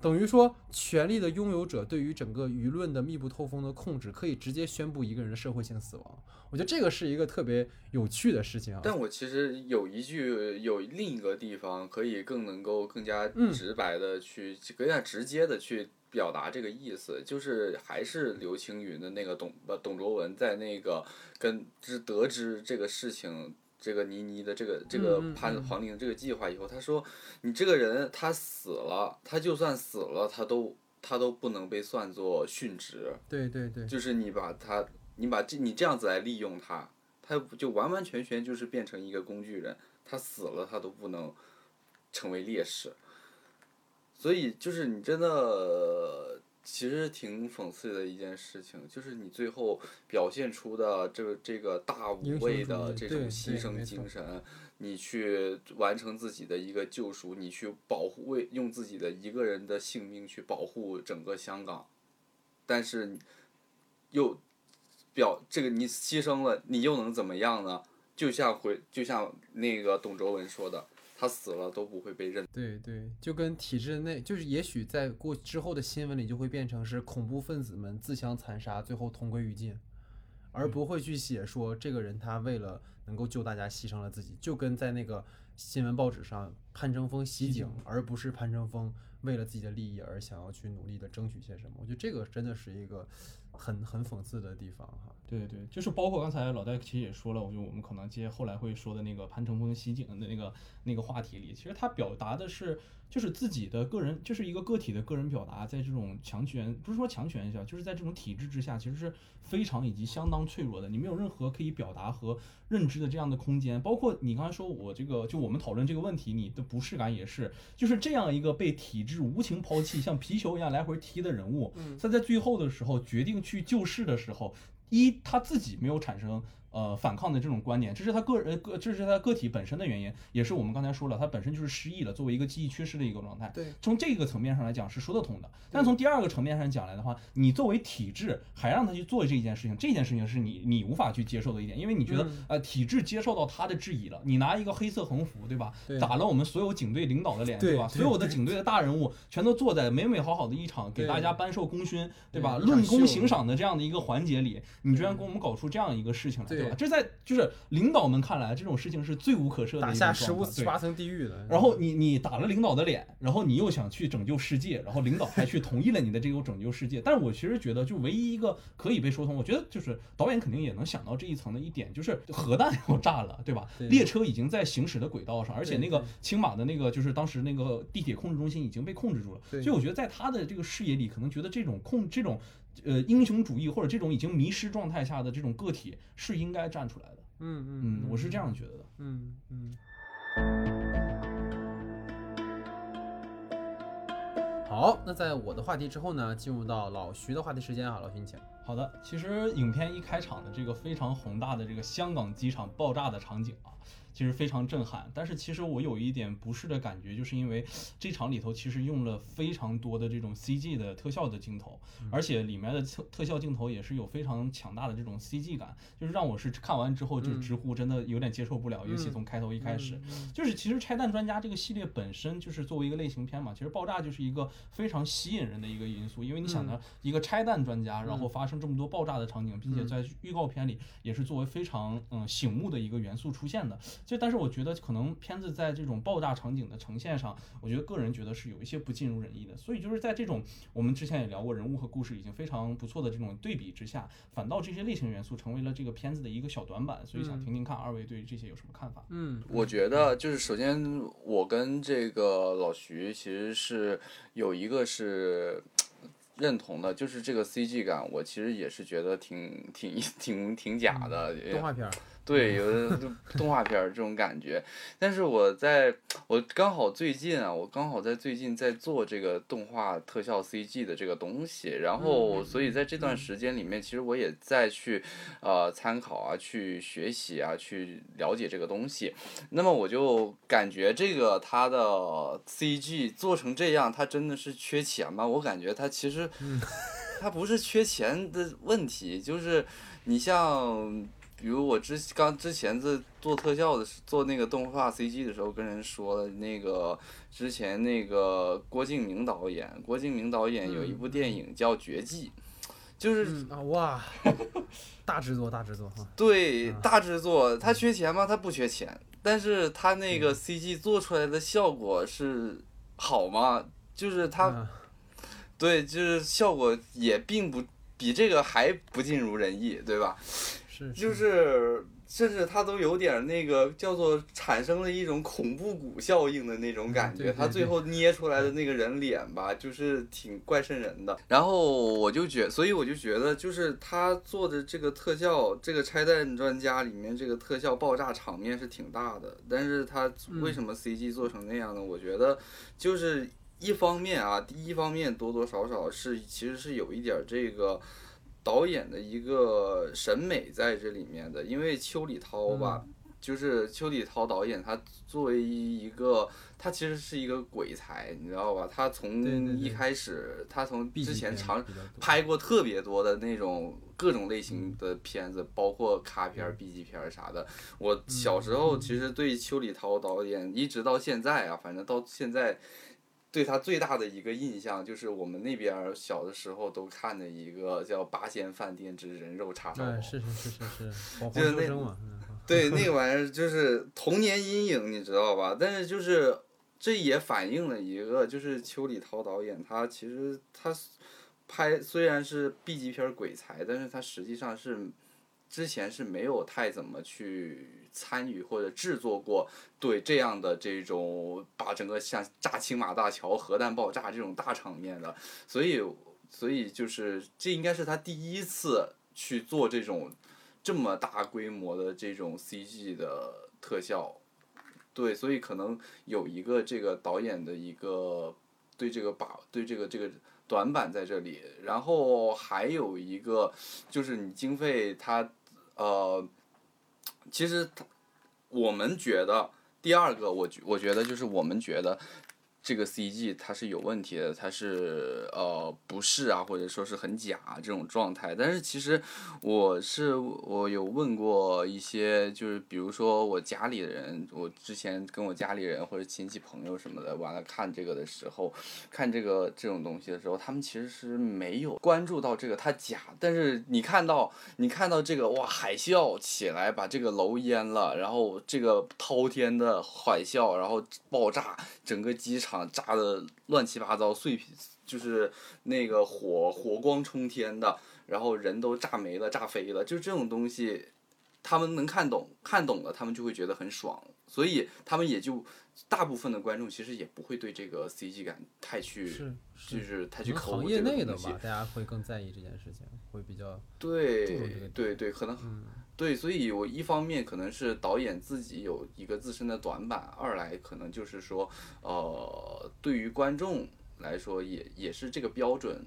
等于说，权力的拥有者对于整个舆论的密不透风的控制，可以直接宣布一个人的社会性死亡。我觉得这个是一个特别有趣的事情啊。但我其实有一句，有另一个地方可以更能够更加直白的去，更加直接的去表达这个意思，就是还是刘青云的那个董呃董卓文在那个跟知得知这个事情。这个倪妮的这个这个潘黄玲这个计划以后，他说：“你这个人他死了，他就算死了，他都他都不能被算作殉职。对对对，就是你把他，你把这你这样子来利用他，他就完完全全就是变成一个工具人。他死了，他都不能成为烈士。所以就是你真的。”其实挺讽刺的一件事情，就是你最后表现出的这个这个大无畏的这种牺牲精神，你去完成自己的一个救赎，你去保护为用自己的一个人的性命去保护整个香港，但是又表这个你牺牲了，你又能怎么样呢？就像回就像那个董卓文说的。他死了都不会被认。对对，就跟体制内，就是也许在过之后的新闻里就会变成是恐怖分子们自相残杀，最后同归于尽，而不会去写说这个人他为了能够救大家牺牲了自己，就跟在那个新闻报纸上潘乘风袭警，而不是潘乘风为了自己的利益而想要去努力的争取些什么。我觉得这个真的是一个很很讽刺的地方哈。对对，就是包括刚才老戴其实也说了，我就我们可能接后来会说的那个潘成峰袭警的那个那个话题里，其实他表达的是就是自己的个人，就是一个个体的个人表达，在这种强权不是说强权下，就是在这种体制之下，其实是非常以及相当脆弱的，你没有任何可以表达和认知的这样的空间。包括你刚才说我这个，就我们讨论这个问题，你的不适感也是，就是这样一个被体制无情抛弃，像皮球一样来回踢的人物，他在最后的时候决定去救世的时候。一他自己没有产生。呃，反抗的这种观点，这是他个人个，这是他个体本身的原因，也是我们刚才说了，他本身就是失忆了，作为一个记忆缺失的一个状态。对，从这个层面上来讲是说得通的。但从第二个层面上讲来的话，你作为体制还让他去做这件事情，这件事情是你你无法去接受的一点，因为你觉得呃体制接受到他的质疑了，你拿一个黑色横幅，对吧？打了我们所有警队领导的脸，对吧？所有的警队的大人物全都坐在美美好好的一场给大家颁授功勋，对吧？论功行赏的这样的一个环节里，你居然给我们搞出这样一个事情来，对吧？这在就是。领导们看来，这种事情是罪无可赦的，打下十五十八层地狱的。然后你你打了领导的脸，然后你又想去拯救世界，然后领导还去同意了你的这个拯救世界。但是我其实觉得，就唯一一个可以被说通，我觉得就是导演肯定也能想到这一层的一点，就是核弹要炸了，对吧？列车已经在行驶的轨道上，而且那个青马的那个就是当时那个地铁控制中心已经被控制住了。所以我觉得在他的这个视野里，可能觉得这种控这种呃英雄主义或者这种已经迷失状态下的这种个体是应该站出来的。嗯嗯，我是这样觉得的。嗯嗯。好，那在我的话题之后呢，进入到老徐的话题时间啊，老徐你请。好的，其实影片一开场的这个非常宏大的这个香港机场爆炸的场景啊。其实非常震撼，但是其实我有一点不适的感觉，就是因为这场里头其实用了非常多的这种 CG 的特效的镜头，而且里面的特特效镜头也是有非常强大的这种 CG 感，就是让我是看完之后就直呼真的有点接受不了，尤其从开头一开始，就是其实拆弹专家这个系列本身就是作为一个类型片嘛，其实爆炸就是一个非常吸引人的一个因素，因为你想呢，一个拆弹专家，然后发生这么多爆炸的场景，并且在预告片里也是作为非常嗯醒目的一个元素出现的。就但是我觉得可能片子在这种爆炸场景的呈现上，我觉得个人觉得是有一些不尽如人意的。所以就是在这种我们之前也聊过人物和故事已经非常不错的这种对比之下，反倒这些类型元素成为了这个片子的一个小短板。所以想听听看二位对这些有什么看法？嗯，我觉得就是首先我跟这个老徐其实是有一个是认同的，就是这个 CG 感，我其实也是觉得挺挺挺挺假的动画片。对，有的动画片儿这种感觉，但是我在我刚好最近啊，我刚好在最近在做这个动画特效 CG 的这个东西，然后所以在这段时间里面，其实我也在去呃参考啊，去学习啊，去了解这个东西。那么我就感觉这个它的 CG 做成这样，它真的是缺钱吗？我感觉它其实它不是缺钱的问题，就是你像。比如我之刚之前在做特效的做那个动画 CG 的时候，跟人说了那个之前那个郭敬明导演，郭敬明导演有一部电影叫《绝技》，就是啊哇，大制作大制作哈。对，大制作，他缺钱吗？他不缺钱，但是他那个 CG 做出来的效果是好吗？就是他，对，就是效果也并不比这个还不尽如人意，对吧？就是，甚至他都有点那个叫做产生了一种恐怖谷效应的那种感觉。他最后捏出来的那个人脸吧，就是挺怪瘆人的。然后我就觉，所以我就觉得，就是他做的这个特效，这个拆弹专家里面这个特效爆炸场面是挺大的。但是他为什么 CG 做成那样呢？我觉得就是一方面啊，第一方面多多少少是其实是有一点这个。导演的一个审美在这里面的，因为邱礼涛吧，就是邱礼涛导演，他作为一个，他其实是一个鬼才，你知道吧？他从一开始，他从之前长拍过特别多的那种各种类型的片子，包括卡片、B 级片啥的。我小时候其实对邱礼涛导演，一直到现在啊，反正到现在。对他最大的一个印象就是我们那边小的时候都看的一个叫《八仙饭店之人肉叉烧包》，是是是是是，就是那，对那个 玩意儿就是童年阴影，你知道吧？但是就是这也反映了一个，就是邱礼涛导演他其实他拍虽然是 B 级片鬼才，但是他实际上是之前是没有太怎么去。参与或者制作过对这样的这种把整个像炸青马大桥、核弹爆炸这种大场面的，所以所以就是这应该是他第一次去做这种这么大规模的这种 CG 的特效，对，所以可能有一个这个导演的一个对这个把对这个这个短板在这里，然后还有一个就是你经费它呃，其实他我们觉得第二个我觉我觉得就是我们觉得。这个 CG 它是有问题的，它是呃不是啊，或者说是很假这种状态。但是其实我是我有问过一些，就是比如说我家里人，我之前跟我家里人或者亲戚朋友什么的，完了看这个的时候，看这个这种东西的时候，他们其实是没有关注到这个它假。但是你看到你看到这个哇海啸起来把这个楼淹了，然后这个滔天的海啸，然后爆炸整个机场。炸的乱七八糟，碎就是那个火火光冲天的，然后人都炸没了、炸飞了，就这种东西，他们能看懂，看懂了，他们就会觉得很爽，所以他们也就大部分的观众其实也不会对这个 CG 感太去，是就是太去抠行业内的吧，大家会更在意这件事情，会比较对对对，可能。对，所以我一方面可能是导演自己有一个自身的短板，二来可能就是说，呃，对于观众来说也也是这个标准，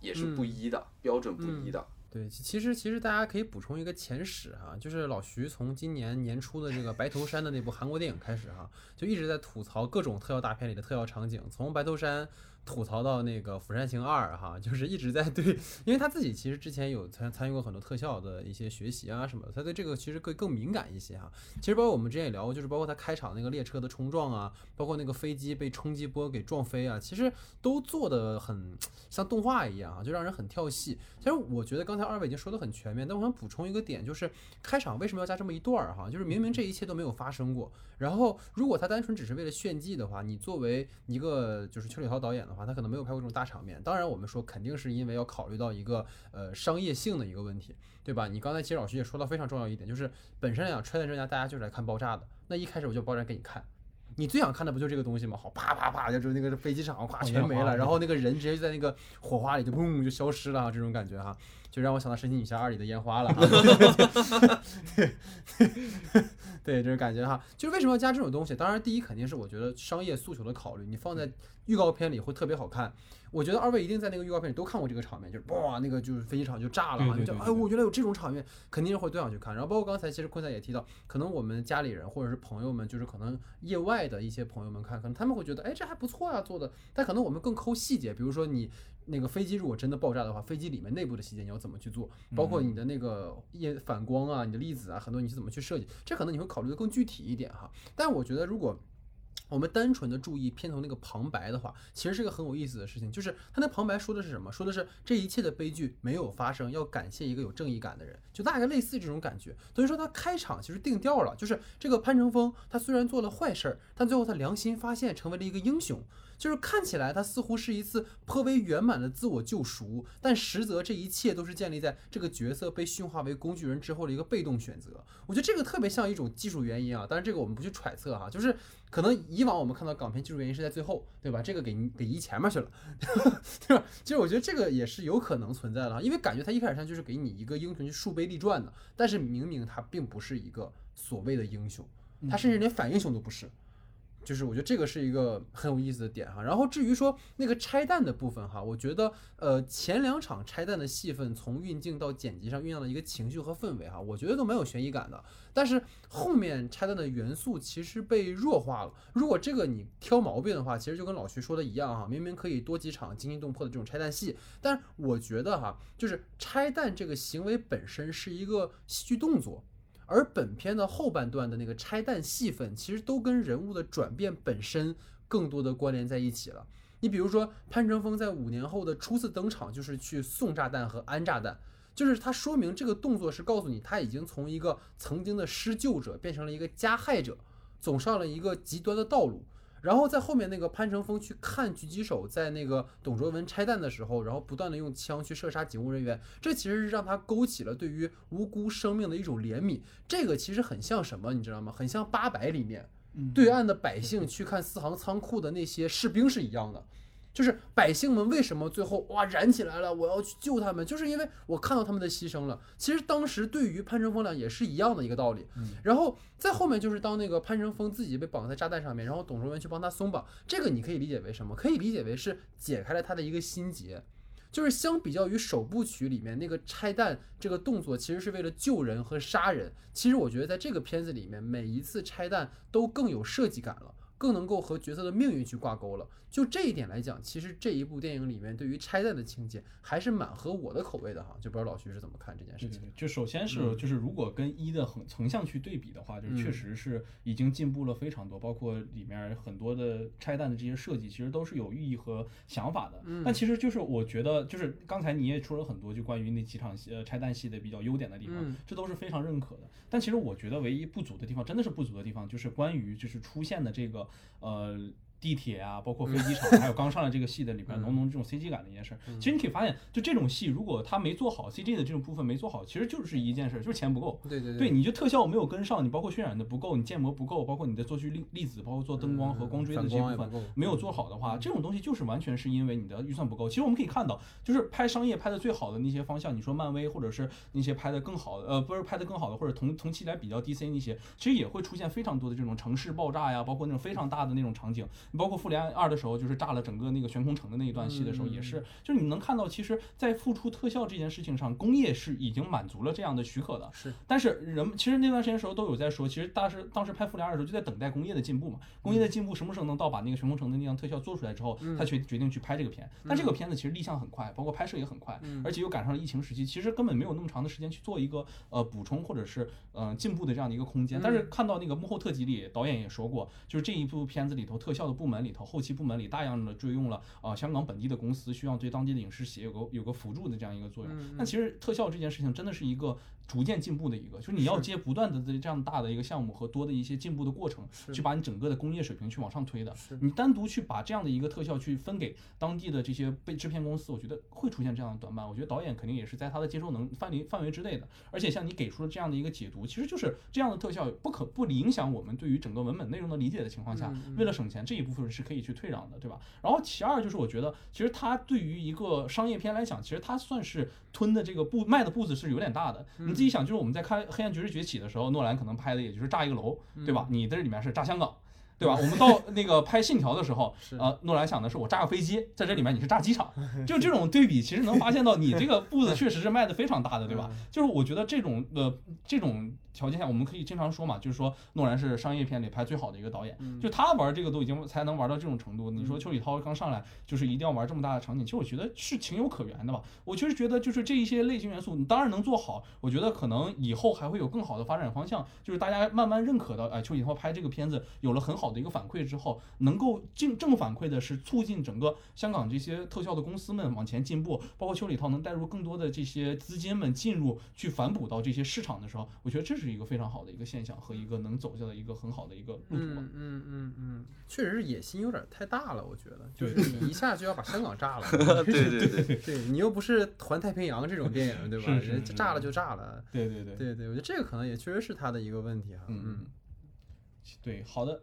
也是不一的，标准不一的。对，其实其实大家可以补充一个前史哈，就是老徐从今年年初的这个白头山的那部韩国电影开始哈，就一直在吐槽各种特效大片里的特效场景，从白头山。吐槽到那个《釜山行二》哈，就是一直在对，因为他自己其实之前有参参与过很多特效的一些学习啊什么的，他对这个其实更更敏感一些哈。其实包括我们之前也聊过，就是包括他开场那个列车的冲撞啊，包括那个飞机被冲击波给撞飞啊，其实都做的很像动画一样啊，就让人很跳戏。其实我觉得刚才二位已经说的很全面，但我想补充一个点，就是开场为什么要加这么一段儿哈？就是明明这一切都没有发生过，然后如果他单纯只是为了炫技的话，你作为一个就是邱礼涛导演的话。他可能没有拍过这种大场面，当然我们说肯定是因为要考虑到一个呃商业性的一个问题，对吧？你刚才其实老徐也说到非常重要一点，就是本身来讲，穿越专家大家就是来看爆炸的，那一开始我就爆炸给你看，你最想看的不就这个东西吗？好，啪啪啪，就是那个飞机场咵全没了，然后那个人直接就在那个火花里就砰就消失了，这种感觉哈，就让我想到《神奇女侠二》里的烟花了。对，这种感觉哈，就是为什么要加这种东西？当然，第一肯定是我觉得商业诉求的考虑，你放在预告片里会特别好看。我觉得二位一定在那个预告片里都看过这个场面，就是哇，那个就是飞机场就炸了，你就哎，我原来有这种场面，肯定是会都想去看。然后包括刚才其实坤仔也提到，可能我们家里人或者是朋友们，就是可能业外的一些朋友们看，可能他们会觉得，哎，这还不错呀，做的。但可能我们更抠细节，比如说你那个飞机如果真的爆炸的话，飞机里面内部的细节你要怎么去做？包括你的那个夜反光啊，你的粒子啊，很多你是怎么去设计？这可能你会考虑的更具体一点哈。但我觉得如果我们单纯的注意片头那个旁白的话，其实是个很有意思的事情。就是他那旁白说的是什么？说的是这一切的悲剧没有发生，要感谢一个有正义感的人，就大概类似这种感觉。等于说他开场其实定调了，就是这个潘成峰他虽然做了坏事儿，但最后他良心发现，成为了一个英雄。就是看起来他似乎是一次颇为圆满的自我救赎，但实则这一切都是建立在这个角色被驯化为工具人之后的一个被动选择。我觉得这个特别像一种技术原因啊，当然这个我们不去揣测哈，就是可能以往我们看到港片技术原因是在最后，对吧？这个给给移前面去了，对吧？其实我觉得这个也是有可能存在的，因为感觉他一开始上就是给你一个英雄去树碑立传的，但是明明他并不是一个所谓的英雄，他甚至连反英雄都不是。就是我觉得这个是一个很有意思的点哈，然后至于说那个拆弹的部分哈，我觉得呃前两场拆弹的戏份从运镜到剪辑上酝酿的一个情绪和氛围哈，我觉得都蛮有悬疑感的。但是后面拆弹的元素其实被弱化了。如果这个你挑毛病的话，其实就跟老徐说的一样哈，明明可以多几场惊心动魄的这种拆弹戏，但我觉得哈，就是拆弹这个行为本身是一个戏剧动作。而本片的后半段的那个拆弹戏份，其实都跟人物的转变本身更多的关联在一起了。你比如说，潘成峰在五年后的初次登场，就是去送炸弹和安炸弹，就是他说明这个动作是告诉你，他已经从一个曾经的施救者变成了一个加害者，走上了一个极端的道路。然后在后面那个潘成峰去看狙击手在那个董卓文拆弹的时候，然后不断的用枪去射杀警务人员，这其实是让他勾起了对于无辜生命的一种怜悯。这个其实很像什么，你知道吗？很像八百里面对岸的百姓去看四行仓库的那些士兵是一样的。就是百姓们为什么最后哇燃起来了？我要去救他们，就是因为我看到他们的牺牲了。其实当时对于潘成风俩也是一样的一个道理。嗯然后再后面就是当那个潘成风自己被绑在炸弹上面，然后董卓文去帮他松绑，这个你可以理解为什么？可以理解为是解开了他的一个心结。就是相比较于首部曲里面那个拆弹这个动作，其实是为了救人和杀人。其实我觉得在这个片子里面，每一次拆弹都更有设计感了，更能够和角色的命运去挂钩了。就这一点来讲，其实这一部电影里面对于拆弹的情节还是蛮合我的口味的哈。就不知道老徐是怎么看这件事情。对对对，就首先是嗯就是如果跟一的横横向去对比的话，就是确嗯实是已经进步了非常多，包括里面很多的拆弹的这些设计，其实都是有寓意和想法的。嗯但其实就是我觉得，就是刚才你也说了很多，就关于那几场戏呃拆弹戏的比较优点的地方，嗯这都是非常认可的。但其实我觉得唯一不足的地方，真的是不足的地方，就是关于就是出现的这个呃。地铁啊，包括飞机场，还有刚上来这个戏的里边嗯浓浓这种 CG 感的一件事儿。其实你可以发现，就这种戏，如果它没做好 CG 的这种部分没做好，其实就是一件事儿，就是钱不够。对对对，你就特效没有跟上，你包括渲染的不够，你建模不够，包括你的做去粒粒子，包括做灯光和光追的这些部分没有做好的话，这种东西就是完全是因为你的预算不够。其实我们可以看到，就是拍商业拍的最好的那些方向，你说漫威或者是那些拍的更好的，呃，不是拍的更好的，或者同同期来比较 DC 那些，其实也会出现非常多的这种城市爆炸呀，包括那种非常大的那种场景。你包括复联二的时候，就是炸了整个那个悬空城的那一段戏的时候，也是，就是你能看到，其实，在付出特效这件事情上，工业是已经满足了这样的许可的。是但是人们其实那段时间时候都有在说，其实当时当时拍复联二的时候就在等待工业的进步嘛，工业的进步什么时候能到把那个悬空城的那样特效做出来之后，他决决定去拍这个片。但这个片子其实立项很快，包括拍摄也很快，而且又赶上了疫情时期，其实根本没有那么长的时间去做一个呃补充或者是呃进步的这样的一个空间。但是看到那个幕后特辑里，导演也说过，就是这一部片子里头特效的部门里头，后期部门里大量的追用了啊、呃香港本地的公司，需要对当地的影视企业有个有个辅助的这样一个作用。那其实特效这件事情真的是一个逐渐进步的一个，就是你要接不断的这样大的一个项目和多的一些进步的过程，去把你整个的工业水平去往上推的。你单独去把这样的一个特效去分给当地的这些被制片公司，我觉得会出现这样的短板。我觉得导演肯定也是在他的接受能范围范围之内的。而且像你给出了这样的一个解读，其实就是这样的特效不可不影响我们对于整个文本内容的理解的情况下，为了省钱这一部分是可以去退让的，对吧？然后其二就是我觉得，其实它对于一个商业片来讲，其实它算是吞的这个步迈的步子是有点大的。你自己想，就是我们在看《黑暗爵士崛起》的时候，诺兰可能拍的也就是炸一个楼，对吧？你这里面是炸香港。对吧？我们到 那个拍《信条》的时候，呃，诺兰想的是我炸个飞机，在这里面你是炸机场，就这种对比，其实能发现到你这个步子确实是迈的非常大的，对吧？就是我觉得这种呃这种条件下，我们可以经常说嘛，就是说诺兰是商业片里拍最好的一个导演，就他玩这个都已经才能玩到这种程度。你说邱礼涛刚上来就是一定要玩这么大的场景，其实我觉得是情有可原的吧。我确实觉得就是这一些类型元素，你当然能做好，我觉得可能以后还会有更好的发展方向，就是大家慢慢认可到，哎，邱礼涛拍这个片子有了很好的一个反馈之后，能够正正反馈的是促进整个香港这些特效的公司们往前进步，包括邱礼涛能带入更多的这些资金们进入去反哺到这些市场的时候，我觉得这是一个非常好的一个现象和一个能走下的一个很好的一个路途吧。嗯嗯嗯嗯，确实是野心有点太大了，我觉得，就对。是你一下就要把香港炸了，对 对对，对 你又不是环太平洋这种电影，对吧？人家炸了就炸了，对对对。对对，我觉得这个可能也确实是他的一个问题哈，嗯。嗯，对，好的，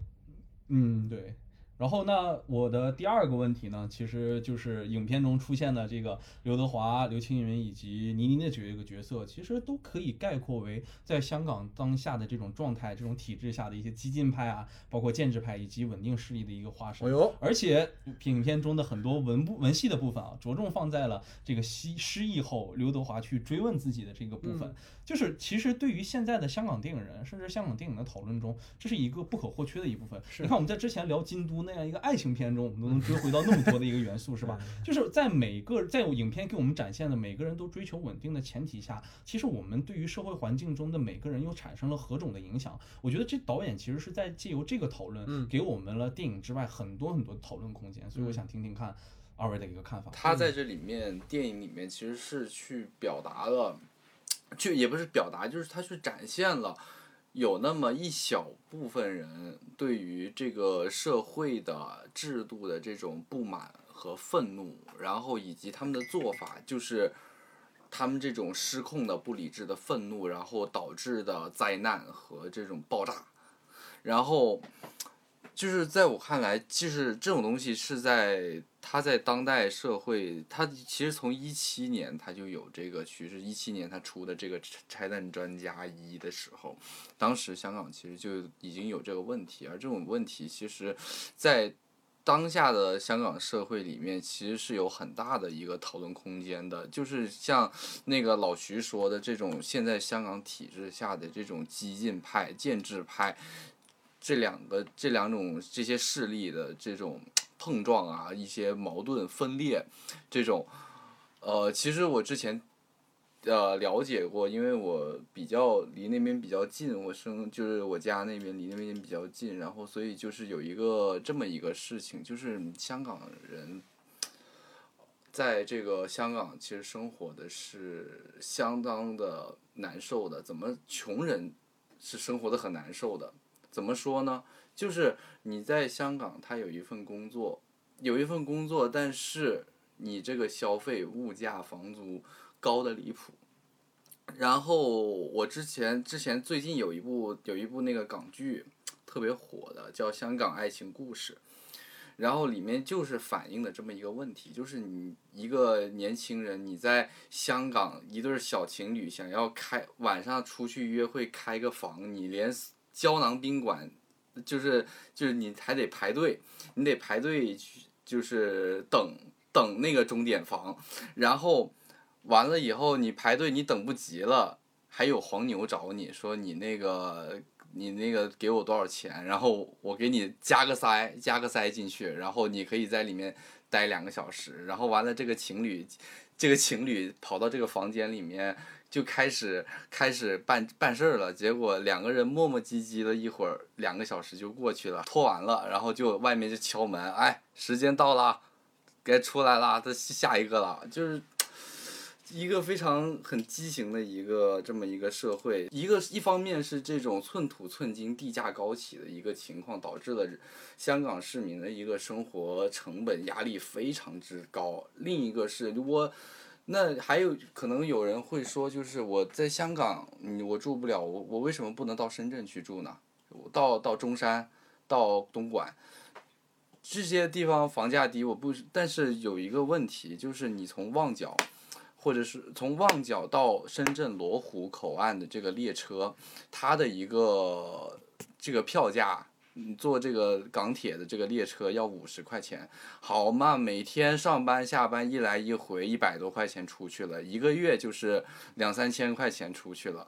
嗯对。然后呢，我的第二个问题呢，其实就是影片中出现的这个刘德华、刘青云以及倪妮的这个角色，其实都可以概括为在香港当下的这种状态、这种体制下的一些激进派啊，包括建制派以及稳定势力的一个化身哎。呦，而且影片中的很多文部文戏的部分啊，着重放在了这个失失忆后刘德华去追问自己的这个部分。就是其实对于现在的香港电影人，甚至香港电影的讨论中，这是一个不可或缺的一部分。你看我们在之前聊京都那样一个爱情片中，我们都能追回到那么多的一个元素，是吧？就是在每个在影片给我们展现的每个人都追求稳定的前提下，其实我们对于社会环境中的每个人又产生了何种的影响？我觉得这导演其实是在借由这个讨论，给我们了电影之外很多很多讨论空间。所以我想听听看二位的一个看法。他在这里面电影里面其实是去表达了，就也不是表达，就是他去展现了。有那么一小部分人对于这个社会的制度的这种不满和愤怒，然后以及他们的做法，就是他们这种失控的、不理智的愤怒，然后导致的灾难和这种爆炸，然后就是在我看来，就是这种东西是在它在当代社会，它其实从一七年它就有这个趋势，一七年它出的这个拆弹专家一的时候，当时香港其实就已经有这个问题，而这种问题其实，在当下的香港社会里面，其实是有很大的一个讨论空间的，就是像那个老徐说的这种，现在香港体制下的这种激进派、建制派。这两个这两种这些势力的这种碰撞啊，一些矛盾分裂，这种，呃，其实我之前，呃，了解过，因为我比较离那边比较近，我生就是我家那边离那边比较近，然后所以就是有一个这么一个事情，就是香港人，在这个香港其实生活的是相当的难受的，怎么穷人是生活的很难受的。怎么说呢？就是你在香港，他有一份工作，有一份工作，但是你这个消费、物价、房租高的离谱。然后我之前之前最近有一部有一部那个港剧特别火的，叫《香港爱情故事》，然后里面就是反映的这么一个问题，就是你一个年轻人，你在香港一对小情侣想要开晚上出去约会开个房，你连。胶囊宾馆，就是就是你还得排队，你得排队去，就是等等那个钟点房，然后完了以后你排队你等不及了，还有黄牛找你说你那个你那个给我多少钱，然后我给你加个塞加个塞进去，然后你可以在里面待两个小时，然后完了这个情侣这个情侣跑到这个房间里面。就开始开始办办事儿了，结果两个人磨磨唧唧的一会儿，两个小时就过去了，拖完了，然后就外面就敲门，哎，时间到了，该出来了，这下一个了，就是一个非常很畸形的一个这么一个社会，一个一方面是这种寸土寸金、地价高起的一个情况，导致了香港市民的一个生活成本压力非常之高，另一个是如果。那还有可能有人会说，就是我在香港，嗯，我住不了，我我为什么不能到深圳去住呢？到到中山，到东莞，这些地方房价低，我不，但是有一个问题，就是你从旺角，或者是从旺角到深圳罗湖口岸的这个列车，它的一个这个票价。坐这个港铁的这个列车要五十块钱，好嘛？每天上班下班一来一回一百多块钱出去了，一个月就是两三千块钱出去了，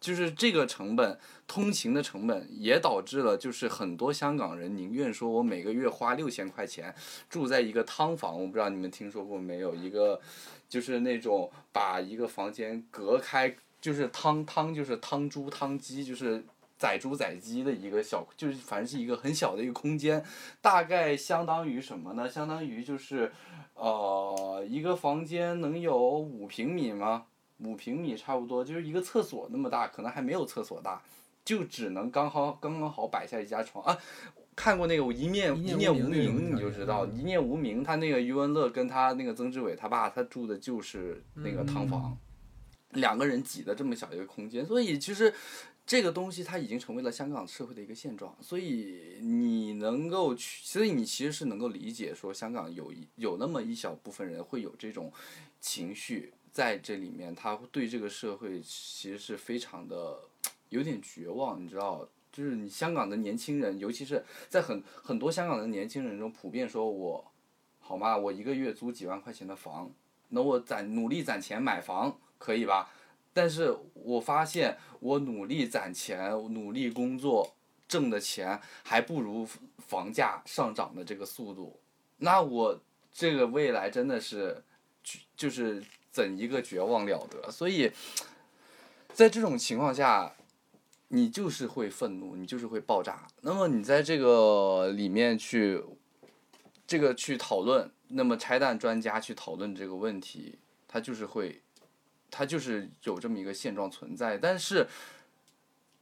就是这个成本，通勤的成本也导致了，就是很多香港人宁愿说我每个月花六千块钱住在一个汤房，我不知道你们听说过没有？一个就是那种把一个房间隔开，就是汤汤就是汤猪汤鸡就是。宰猪宰鸡的一个小，就是反正是一个很小的一个空间，大概相当于什么呢？相当于就是，呃，一个房间能有五平米吗？五平米差不多，就是一个厕所那么大，可能还没有厕所大，就只能刚好刚刚好摆下一家床啊。看过那个《一念一念无名》，你就知道《一念无名》，他那个余文乐跟他那个曾志伟他爸，他住的就是那个汤房，两个人挤的这么小一个空间，所以其实。这个东西它已经成为了香港社会的一个现状，所以你能够去，所以你其实是能够理解说香港有一有那么一小部分人会有这种情绪在这里面，他对这个社会其实是非常的有点绝望，你知道，就是你香港的年轻人，尤其是在很很多香港的年轻人中，普遍说我，好吗？我一个月租几万块钱的房，那我攒努力攒钱买房可以吧？但是我发现，我努力攒钱，努力工作，挣的钱还不如房价上涨的这个速度。那我这个未来真的是，就是怎一个绝望了得。所以，在这种情况下，你就是会愤怒，你就是会爆炸。那么你在这个里面去，这个去讨论，那么拆弹专家去讨论这个问题，他就是会。它就是有这么一个现状存在，但是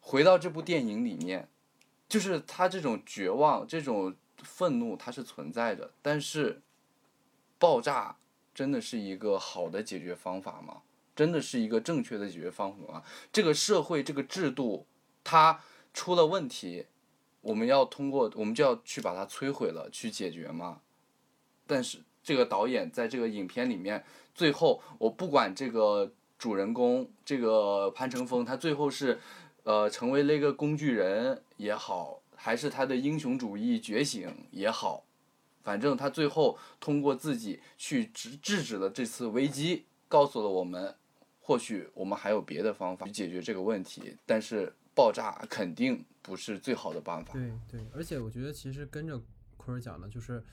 回到这部电影里面，就是他这种绝望、这种愤怒，它是存在的。但是爆炸真的是一个好的解决方法吗？真的是一个正确的解决方法吗？这个社会、这个制度，它出了问题，我们要通过我们就要去把它摧毁了，去解决嘛。但是这个导演在这个影片里面，最后我不管这个主人公这个潘成风，他最后是呃成为了一个工具人也好，还是他的英雄主义觉醒也好，反正他最后通过自己去制制止了这次危机，告诉了我们，或许我们还有别的方法去解决这个问题，但是爆炸肯定不是最好的办法。对对，而且我觉得其实跟着坤儿讲的，就是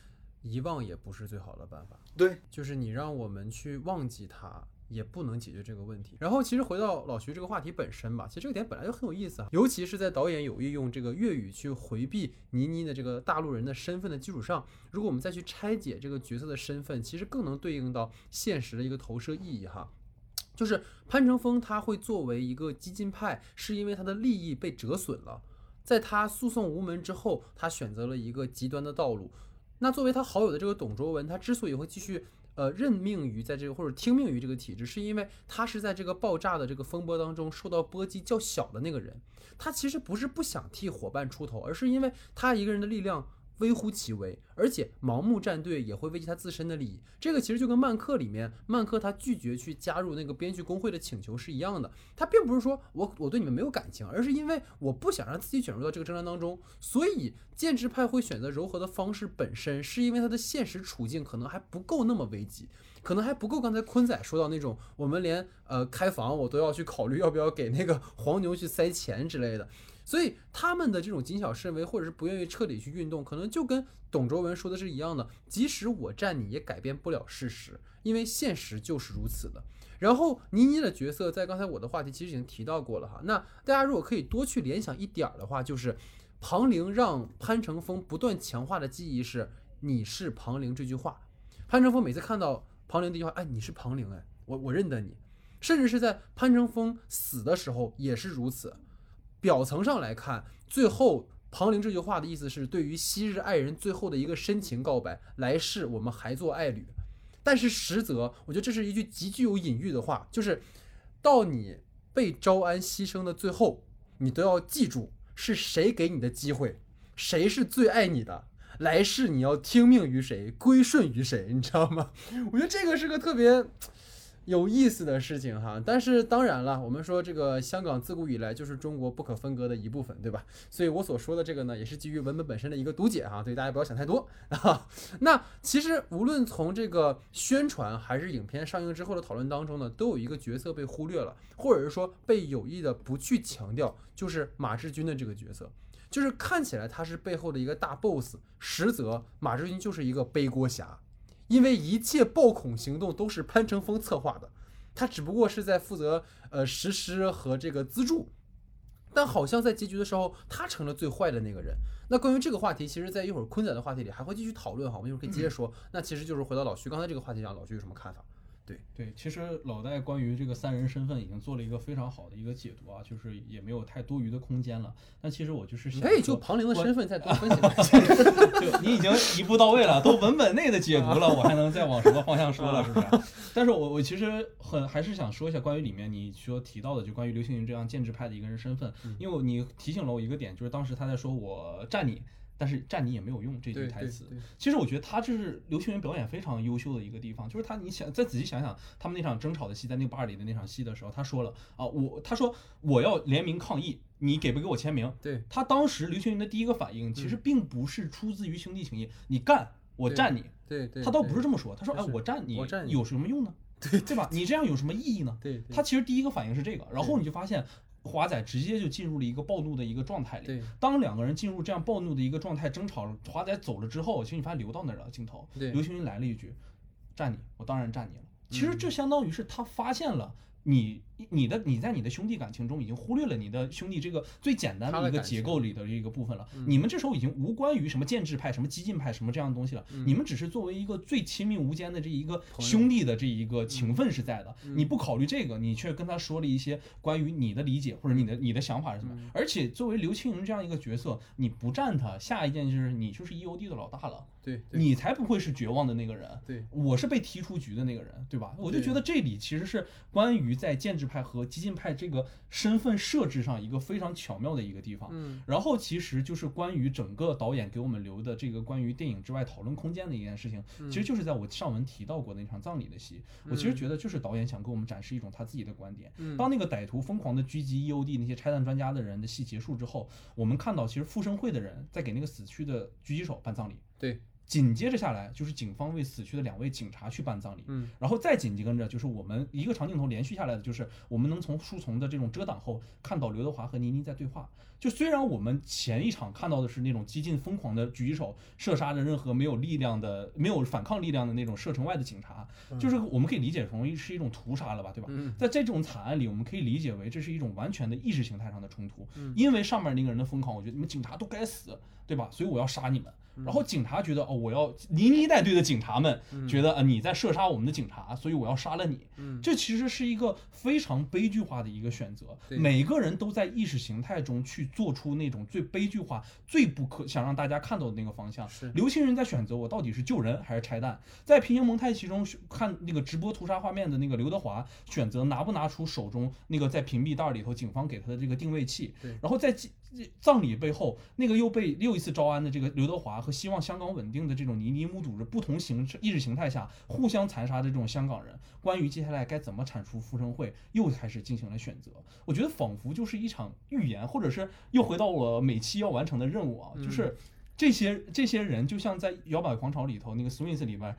遗忘也不是最好的办法。对，就是你让我们去忘记它，也不能解决这个问题。然后，其实回到老徐这个话题本身吧，其实这个点本来就很有意思啊，尤其是在导演有意用这个粤语去回避倪妮的这个大陆人的身份的基础上，如果我们再去拆解这个角色的身份，其实更能对应到现实的一个投射意义哈。就是潘乘风他会作为一个激进派，是因为他的利益被折损了，在他诉讼无门之后，他选择了一个极端的道路。那作为他好友的这个董卓文，他之所以会继续呃任命于在这个或者听命于这个体制，是因为他是在这个爆炸的这个风波当中受到波及较小的那个人。他其实不是不想替伙伴出头，而是因为他一个人的力量微乎其微，而且盲目站队也会危及他自身的利益。这个其实就跟曼克里面曼克他拒绝去加入那个编剧工会的请求是一样的。他并不是说我我对你们没有感情，而是因为我不想让自己卷入到这个争端当中。所以建制派会选择柔和的方式本身，是因为他的现实处境可能还不够那么危急。可能还不够。刚才坤仔说到那种，我们连呃开房我都要去考虑要不要给那个黄牛去塞钱之类的。所以他们的这种谨小慎微，或者是不愿意彻底去运动，可能就跟董卓文说的是一样的。即使我站你，也改变不了事实，因为现实就是如此的。然后倪妮的角色在刚才我的话题其实已经提到过了哈。那大家如果可以多去联想一点儿的话，就是庞玲让潘乘风不断强化的记忆是“你是庞玲”这句话。潘乘风每次看到庞玲这句话，哎，你是庞玲，哎，我我认得你。甚至是在潘乘风死的时候也是如此。表层上来看，最后庞玲这句话的意思是对于昔日爱人最后的一个深情告白，来世我们还做爱侣。但是实则，我觉得这是一句极具有隐喻的话，就是到你被招安牺牲的最后，你都要记住是谁给你的机会，谁是最爱你的，来世你要听命于谁，归顺于谁，你知道吗？我觉得这个是个特别。有意思的事情哈，但是当然了，我们说这个香港自古以来就是中国不可分割的一部分，对吧？所以我所说的这个呢，也是基于文本本身的一个读解哈，所以大家不要想太多 啊。那其实无论从这个宣传还是影片上映之后的讨论当中呢，都有一个角色被忽略了，或者是说被有意的不去强调，就是马志军的这个角色，就是看起来他是背后的一个大 boss，实则马志军就是一个背锅侠。因为一切暴恐行动都是潘成峰策划的，他只不过是在负责呃实施和这个资助，但好像在结局的时候，他成了最坏的那个人。那关于这个话题，其实在一会儿坤仔的话题里还会继续讨论哈，我们一会儿可以接着说。那其实就是回到老徐刚才这个话题上，老徐有什么看法？对对，其实老戴关于这个三人身份已经做了一个非常好的一个解读啊，就是也没有太多余的空间了。但其实我就是想，哎，就庞玲的身份再多 分析就你已经一步到位了，都文本内的解读了，我还能再往什么方向说了，是不是？但是我我其实很还是想说一下关于里面你说提到的，就关于刘青云这样建制派的一个人身份，因为你提醒了我一个点，就是当时他在说我站你。但是站你也没有用这句台词。其实我觉得他这是刘青云表演非常优秀的一个地方，就是他你想再仔细想想，他们那场争吵的戏，在那个 bar 里的那场戏的时候，他说了啊，我他说我要联名抗议，你给不给我签名？对他当时刘青云的第一个反应，其实并不是出自于兄弟情谊，你干我站你。对对，他倒不是这么说，他说哎我站你有什么用呢？对对吧？你这样有什么意义呢？对，他其实第一个反应是这个，然后你就发现。华仔直接就进入了一个暴怒的一个状态里。当两个人进入这样暴怒的一个状态争吵，华仔走了之后，其实你发现留到那儿了镜头。刘青云来了一句：“站你，我当然站你了。”其实这相当于是他发现了。你你的你在你的兄弟感情中已经忽略了你的兄弟这个最简单的一个结构里的一个部分了。你们这时候已经无关于什么建制派、什么激进派、什么这样的东西了。你们只是作为一个最亲密无间的这一个兄弟的这一个情分是在的。你不考虑这个，你却跟他说了一些关于你的理解或者你的你的想法是什么。而且作为刘青云这样一个角色，你不站他，下一件就是你就是 EOD 的老大了。对，你才不会是绝望的那个人。对，我是被踢出局的那个人，对吧？我就觉得这里其实是关于。于在建制派和激进派这个身份设置上一个非常巧妙的一个地方。嗯然后其实就是关于整个导演给我们留的这个关于电影之外讨论空间的一件事情，嗯其实就是在我上文提到过的那场葬礼的戏。我其实觉得就是导演想给我们展示一种他自己的观点。嗯当那个歹徒疯狂的狙击 EOD 那些拆弹专家的人的戏结束之后，我们看到其实复生会的人在给那个死去的狙击手办葬礼。对，紧接着下来就是警方为死去的两位警察去办葬礼，嗯，然后再紧接跟着就是我们一个长镜头连续下来的，就是我们能从树丛的这种遮挡后看到刘德华和倪妮在对话。就虽然我们前一场看到的是那种激进疯狂的狙击手射杀着任何没有力量的、没有反抗力量的那种射程外的警察，就是我们可以理解成是一种屠杀了吧，对吧？嗯在这种惨案里，我们可以理解为这是一种完全的意识形态上的冲突，嗯因为上面那个人的疯狂，我觉得你们警察都该死，对吧？所以我要杀你们。然后警察觉得哦，我要倪妮带队的警察们觉得呃你在射杀我们的警察，所以我要杀了你。嗯这其实是一个非常悲剧化的一个选择。对每个人都在意识形态中去做出那种最悲剧化、最不可想让大家看到的那个方向。是刘青云在选择我到底是救人还是拆弹。在平行蒙太奇中看那个直播屠杀画面的那个刘德华，选择拿不拿出手中那个在屏蔽袋里头警方给他的这个定位器对。然后在祭葬礼背后，那个又被又一次招安的这个刘德华和希望香港稳定的这种倪妮目睹着不同形式意识形态下互相残杀的这种香港人，关于接下来该怎么铲除复生会，又开始进行了选择。我觉得仿佛就是一场预言，或者是又回到了每期要完成的任务啊，就是这些这些人就像在《摇摆狂潮》里头那个 Swings 里边。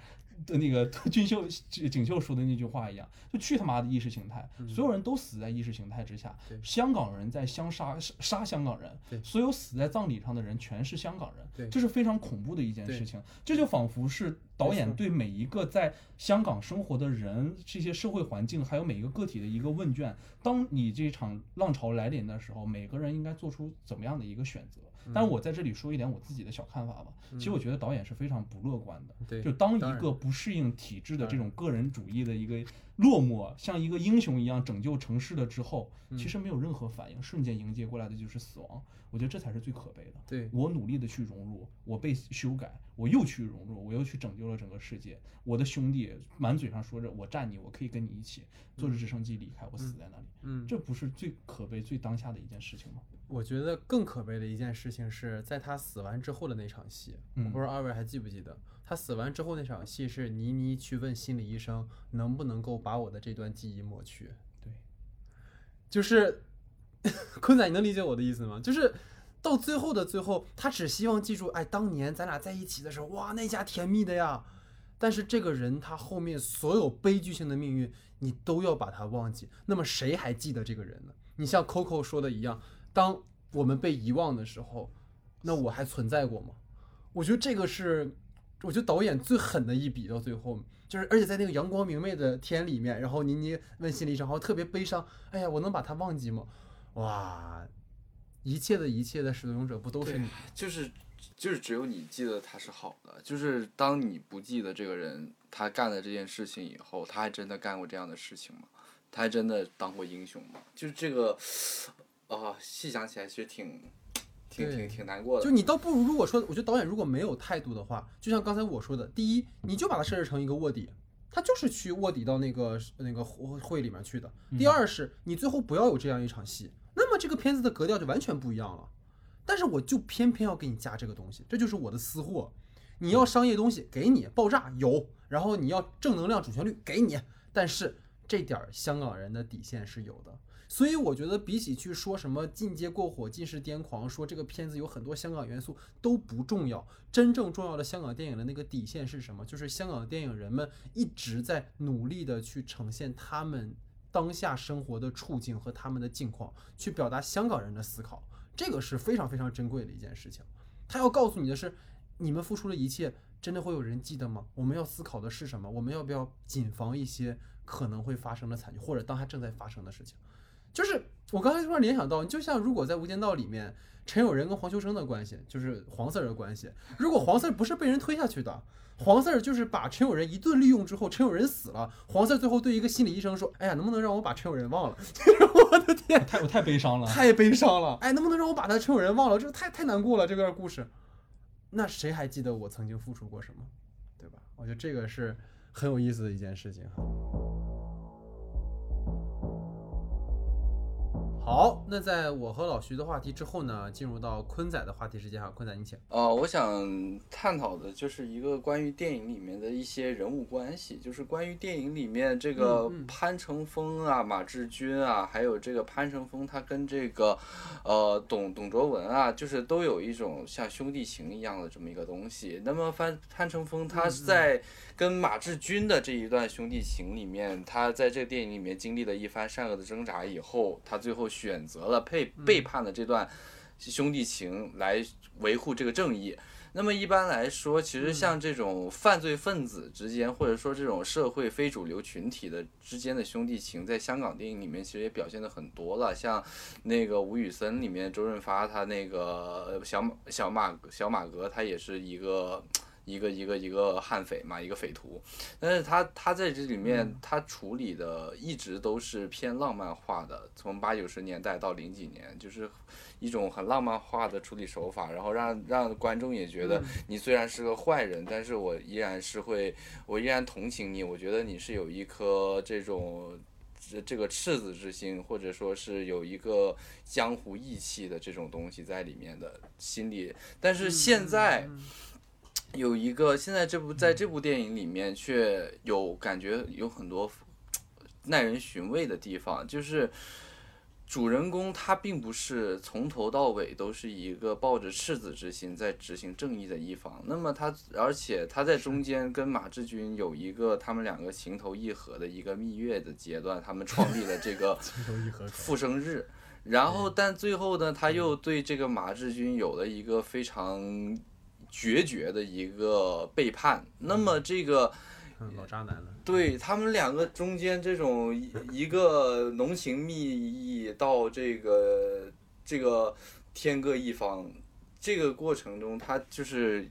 的那个俊秀锦绣说的那句话一样，就去他妈的意识形态，所有人都死在意识形态之下。香港人在相杀杀杀香港人，所有死在葬礼上的人全是香港人，这是非常恐怖的一件事情。这就仿佛是导演对每一个在香港生活的人、这些社会环境，还有每一个个体的一个问卷。当你这场浪潮来临的时候，每个人应该做出怎么样的一个选择？但是我在这里说一点我自己的小看法吧。其实我觉得导演是非常不乐观的。对，就当一个不适应体制的这种个人主义的一个落寞，像一个英雄一样拯救城市了之后，嗯其实没有任何反应，瞬间迎接过来的就是死亡。我觉得这才是最可悲的。对我努力的去融入，我被修改，我又去融入，我又去拯救了整个世界。我的兄弟满嘴上说着我站你，我可以跟你一起坐着直升机离开，我死在那里，嗯，这不是最可悲、最当下的一件事情吗？我觉得更可悲的一件事情是在他死完之后的那场戏，嗯我不知道二位还记不记得，他死完之后那场戏是倪妮去问心理医生能不能够把我的这段记忆抹去，对，就是 坤仔，你能理解我的意思吗？就是到最后的最后，他只希望记住，哎，当年咱俩在一起的时候，哇，那家甜蜜的呀。但是这个人他后面所有悲剧性的命运，你都要把他忘记。那么谁还记得这个人呢？你像 Coco 说的一样，当我们被遗忘的时候，那我还存在过吗？我觉得这个是，我觉得导演最狠的一笔，到最后就是，而且在那个阳光明媚的天里面，然后倪妮问心理医生，然后特别悲伤，哎呀，我能把他忘记吗？哇，一切的一切的始作俑者不都是你？就是就是只有你记得他是好的，就是当你不记得这个人他干了这件事情以后，他还真的干过这样的事情吗？他还真的当过英雄吗？就是这个啊，细想起来其实挺挺挺挺难过的。就你倒不如，如果说，我觉得导演如果没有态度的话，就像刚才我说的，第一，你就把他设置成一个卧底，他就是去卧底到那个那个会会里面去的。第二是，你最后不要有这样一场戏，这个片子的格调就完全不一样了。但是我就偏偏要给你加这个东西，这就是我的私货。你要商业东西给你，爆炸有，然后你要正能量主旋律给你，但是这点儿香港人的底线是有的。所以我觉得比起去说什么进阶过火、尽是癫狂，说这个片子有很多香港元素都不重要，真正重要的香港电影的那个底线是什么？就是香港电影人们一直在努力的去呈现他们当下生活的处境和他们的境况，去表达香港人的思考，这个是非常非常珍贵的一件事情。他要告诉你的是，你们付出的一切真的会有人记得吗？我们要思考的是什么？我们要不要谨防一些可能会发生的惨剧，或者当下正在发生的事情？就是我刚才突然联想到，就像如果在《无间道》里面，陈友仁跟黄秋生的关系，就是黄 Sir 的关系，如果黄 Sir 不是被人推下去的，黄 Sir 就是把陈友仁一顿利用之后，陈友仁死了，黄 Sir 最后对一个心理医生说：“哎呀，能不能让我把陈友仁忘了？” 就是我的天，太我太悲伤了。太悲伤了！哎，能不能让我把他陈友仁忘了？这太太难过了，这段故事。那谁还记得我曾经付出过什么，对吧？我觉得这个是很有意思的一件事情哈。好，那在我和老徐的话题之后呢，进入到坤仔的话题时间哈，坤仔你请。呃，我想探讨的就是一个关于电影里面的一些人物关系，就是关于电影里面这个潘成风啊、马志军啊，还有这个潘成风他跟这个呃董董卓文啊，就是都有一种像兄弟情一样的这么一个东西。那么潘潘成风他在跟马志军的这一段兄弟情里面，他在这个电影里面经历了一番善恶的挣扎以后，他最后选择了背背叛了这段兄弟情来维护这个正义。那么一般来说，其实像这种犯罪分子之间，或者说这种社会非主流群体的之间的兄弟情，在香港电影里面其实也表现的很多了。像那个吴宇森里面，周润发他那个小马小马小马哥，他也是一个。一个一个一个悍匪嘛，一个匪徒，但是他他在这里面他处理的一直都是偏浪漫化的，从八九十年代到零几年，就是一种很浪漫化的处理手法，然后让让观众也觉得你虽然是个坏人，但是我依然是会，我依然同情你，我觉得你是有一颗这种。这这个赤子之心，或者说是有一个江湖义气的这种东西在里面的心理，但是现在有一个，现在这部在这部电影里面却有感觉有很多耐人寻味的地方，就是主人公他并不是从头到尾都是一个抱着赤子之心在执行正义的一方，那么他而且他在中间跟马志军有一个他们两个情投意合的一个蜜月的阶段，他们创立了这个 复生日。然后，但最后呢，他又对这个马志军有了一个非常决绝的一个背叛。那么，这个嗯，老渣男了。对他们两个中间这种一一个浓情蜜意到这个这个天各一方，这个过程中，他就是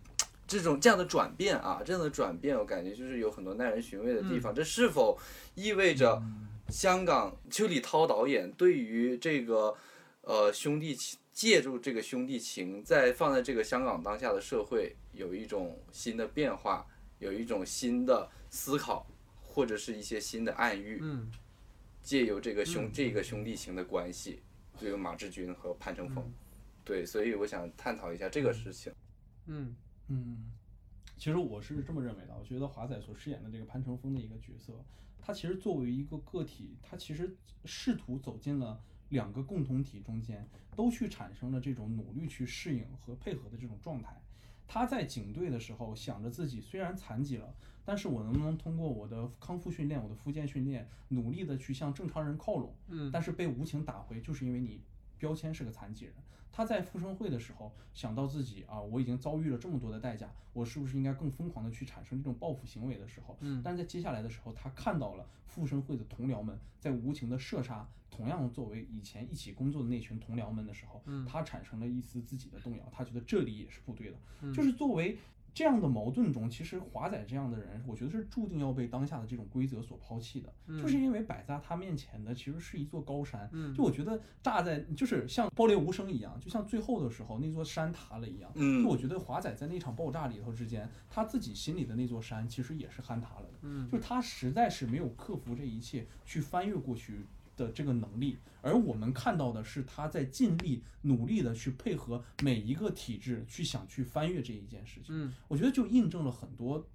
这种这样的转变啊，这样的转变，我感觉就是有很多耐人寻味的地方。这是否意味着香港邱礼涛导演对于这个呃兄弟情，借助这个兄弟情，在放在这个香港当下的社会，有一种新的变化，有一种新的思考，或者是一些新的暗喻，嗯借由这个兄、嗯这个兄弟情的关系，这个马志军和潘成风，嗯对，所以我想探讨一下这个事情。嗯嗯，其实我是这么认为的，我觉得华仔所饰演的这个潘成风的一个角色，他其实作为一个个体，他其实试图走进了两个共同体中间，都去产生了这种努力去适应和配合的这种状态。他在警队的时候想着自己虽然残疾了，但是我能不能通过我的康复训练、我的复健训练，努力的去向正常人靠拢？嗯但是被无情打回，就是因为你标签是个残疾人。他在复生会的时候想到自己啊，我已经遭遇了这么多的代价，我是不是应该更疯狂的去产生这种报复行为的时候，嗯但是在接下来的时候，他看到了复生会的同僚们在无情的射杀同样作为以前一起工作的那群同僚们的时候，嗯他产生了一丝自己的动摇，他觉得这里也是不对的，嗯就是作为。这样的矛盾中，其实华仔这样的人，我觉得是注定要被当下的这种规则所抛弃的，嗯就是因为摆在他面前的其实是一座高山，嗯就我觉得炸在就是像爆裂无声一样，就像最后的时候那座山塌了一样。嗯就我觉得华仔在那场爆炸里头之间，他自己心里的那座山其实也是坍塌了的。嗯就是他实在是没有克服这一切，去翻越过去的这个能力，而我们看到的是他在尽力努力的去配合每一个体制，去想去翻越这一件事情。嗯我觉得就印证了很多，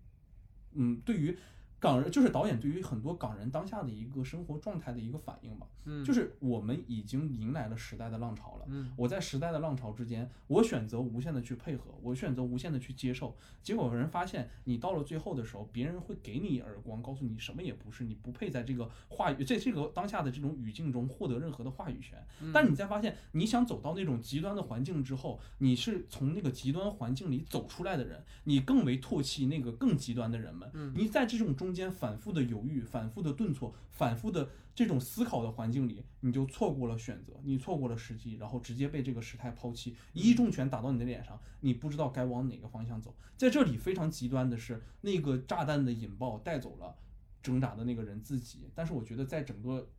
嗯，对于港人，就是导演对于很多港人当下的一个生活状态的一个反应吧。嗯，就是我们已经迎来了时代的浪潮了。嗯我在时代的浪潮之间，我选择无限的去配合，我选择无限的去接受。结果有人发现，你到了最后的时候，别人会给你一耳光，告诉你什么也不是，你不配在这个话语，在这个当下的这种语境中获得任何的话语权。但你再发现，你想走到那种极端的环境之后，你是从那个极端环境里走出来的人，你更为唾弃那个更极端的人们。你在这种中间反复的犹豫、反复的顿挫、反复的这种思考的环境里，你就错过了选择，你错过了时机，然后直接被这个时态抛弃，一记重拳打到你的脸上，你不知道该往哪个方向走。在这里非常极端的是，那个炸弹的引爆带走了挣扎的那个人自己，但是我觉得在整个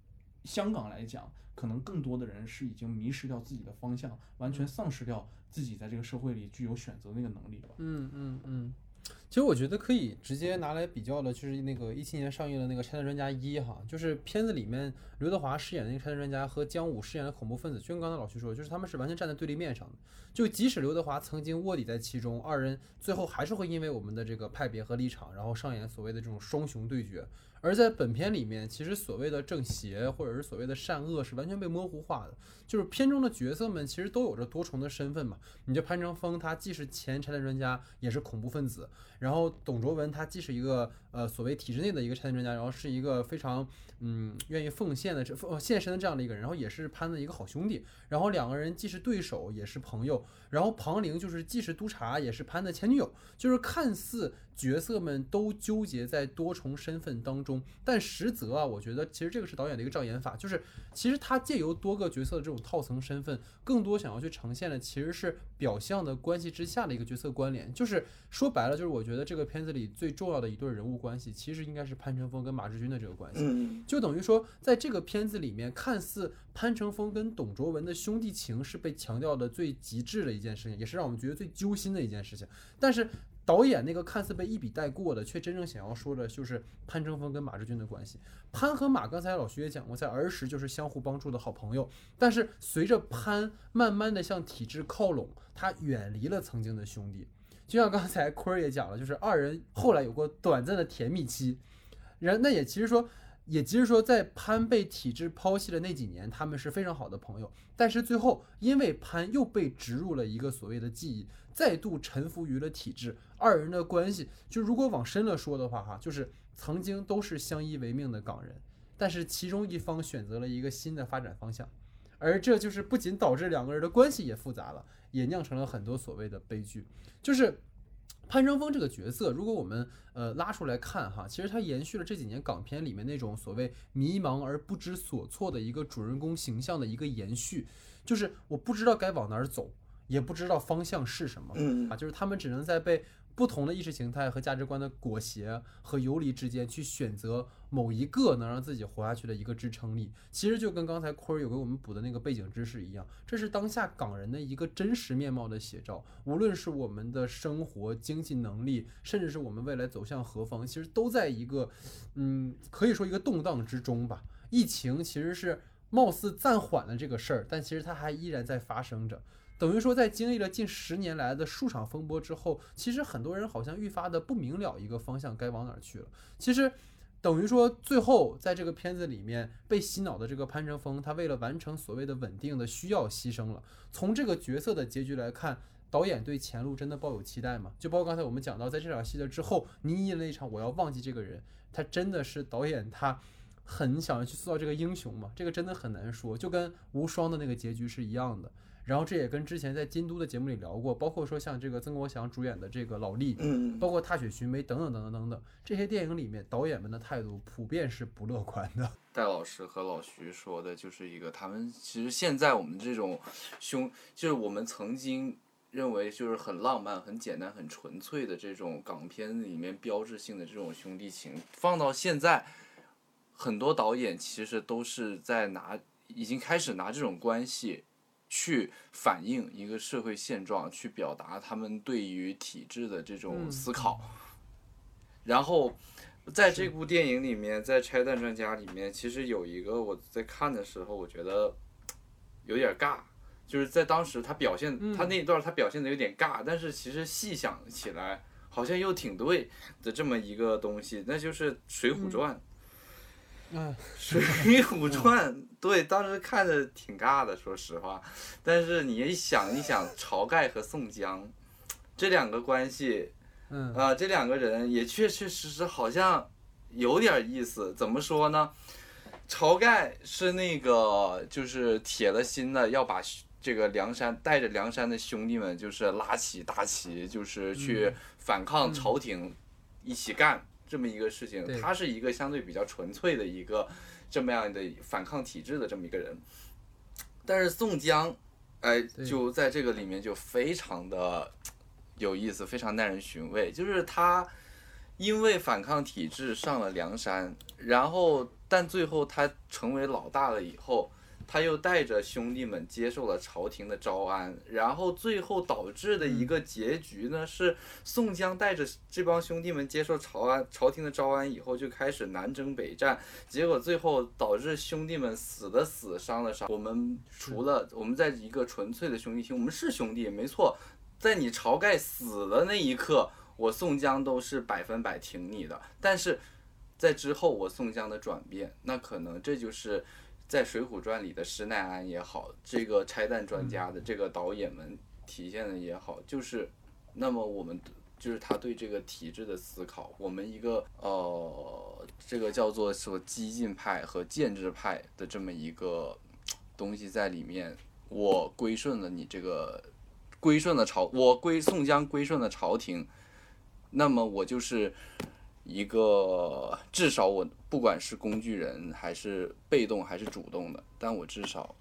香港来讲，可能更多的人是已经迷失掉自己的方向，完全丧失掉自己在这个社会里具有选择那个能力了。嗯嗯嗯，其实我觉得可以直接拿来比较的，就是那个一七年上映的那个《拆弹专家一》哈，就是片子里面刘德华饰演的那个拆弹专家和姜武饰演的恐怖分子，就跟刚才老徐说，就是他们是完全站在对立面上的。就即使刘德华曾经卧底在其中，二人最后还是会因为我们的这个派别和立场，然后上演所谓的这种双雄对决。而在本片里面，其实所谓的正邪或者是所谓的善恶是完全被模糊化的。就是片中的角色们其实都有着多重的身份嘛。你就潘成峰，他既是前拆弹专家，也是恐怖分子；然后董卓文，他既是一个呃所谓体制内的一个拆弹专家，然后是一个非常嗯愿意奉献的这献身的这样的一个人，然后也是潘的一个好兄弟。然后两个人既是对手，也是朋友。然后庞玲就是既是督察，也是潘的前女友。就是看似角色们都纠结在多重身份当中，但实则啊，我觉得其实这个是导演的一个障眼法，就是其实他借由多个角色的这种套层身份，更多想要去呈现的其实是表象的关系之下的一个角色关联。就是说白了，就是我觉得这个片子里最重要的一对人物关系，其实应该是潘成峰跟马志军的这个关系。嗯就等于说，在这个片子里面，看似潘成峰跟董卓文的兄弟情是被强调的最极致的一件事情，也是让我们觉得最揪心的一件事情。但是导演那个看似被一笔带过的，却真正想要说的就是潘成峰跟马志军的关系。潘和马，刚才老徐也讲过，在儿时就是相互帮助的好朋友。但是随着潘慢慢的向体制靠拢，他远离了曾经的兄弟。就像刚才坤儿也讲了，就是二人后来有过短暂的甜蜜期，然那也其实说，也其实说，在潘被体制抛弃的那几年，他们是非常好的朋友。但是最后，因为潘又被植入了一个所谓的记忆，再度臣服于了体制，二人的关系，就如果往深了说的话，哈，就是曾经都是相依为命的港人，但是其中一方选择了一个新的发展方向，而这就是不仅导致两个人的关系也复杂了，也酿成了很多所谓的悲剧，就是。潘成峰这个角色，如果我们呃拉出来看哈，其实他延续了这几年港片里面那种所谓迷茫而不知所措的一个主人公形象的一个延续，就是我不知道该往哪儿走，也不知道方向是什么嗯啊，就是他们只能在被不同的意识形态和价值观的裹挟和游离之间去选择某一个能让自己活下去的一个支撑力。其实就跟刚才坤儿有给我们补的那个背景知识一样，这是当下港人的一个真实面貌的写照。无论是我们的生活、经济能力，甚至是我们未来走向何方，其实都在一个，嗯，可以说一个动荡之中吧。疫情其实是貌似暂缓了这个事儿，但其实它还依然在发生着。等于说，在经历了近十年来的数场风波之后，其实很多人好像愈发的不明了一个方向该往哪儿去了。其实，等于说最后在这个片子里面被洗脑的这个潘成峰，他为了完成所谓的稳定的需要牺牲了。从这个角色的结局来看，导演对前路真的抱有期待吗？就包括刚才我们讲到，在这场戏的之后，倪妮的那场我要忘记这个人，他真的是导演他很想要去塑造这个英雄吗？这个真的很难说，就跟无双的那个结局是一样的。然后这也跟之前在京都的节目里聊过，包括说像这个曾国祥主演的这个老力，嗯，包括踏雪寻梅等等等等等等这些电影里面，导演们的态度普遍是不乐观的。戴老师和老徐说的就是一个，他们其实现在我们这种兄，就是我们曾经认为就是很浪漫、很简单、很纯粹的这种港片里面标志性的这种兄弟情，放到现在，很多导演其实都是在拿，已经开始拿这种关系。去反映一个社会现状，去表达他们对于体制的这种嗯。思考，然后在这部电影里面，在《拆弹专家》里面，其实有一个我在看的时候，我觉得有点尬，就是在当时他表现、嗯。他那一段他表现的有点尬，但是其实细想起来，好像又挺对的这么一个东西，那就是《水浒传》嗯，水浒传》对，当时看着挺尬的，说实话。但是你一想一想，晁盖和宋江这两个关系，嗯啊、这两个人也确确实实好像有点意思。怎么说呢？晁盖是那个就是铁了心的要把这个梁山带着梁山的兄弟们，就是拉起大旗，就是去反抗朝廷，一起干这么一个事情。他是一个相对比较纯粹的一个这么样的反抗体制的这么一个人。但是宋江，哎，就在这个里面就非常的 有意思，非常耐人寻味。就是他因为反抗体制上了梁山，然后但最后他成为老大了以后，他又带着兄弟们接受了朝廷的招安，然后最后导致的一个结局呢，是宋江带着这帮兄弟们接受朝安朝廷的招安以后，就开始南征北战，结果最后导致兄弟们死的死，伤的伤。我们除了我们在一个纯粹的兄弟情，我们是兄弟，没错，在你晁盖死的那一刻，我宋江都是百分百挺你的，但是在之后我宋江的转变，那可能这就是。在《水浒传》里的施耐庵也好，这个拆弹专家的这个导演们体现的也好，就是，那么我们就是他对这个体制的思考，我们一个呃，这个叫做说激进派和建制派的这么一个东西在里面，我归顺了你这个，归顺了朝，我归宋江归顺了朝廷，那么我就是。一个至少我不管是工具人还是被动还是主动的，但我至少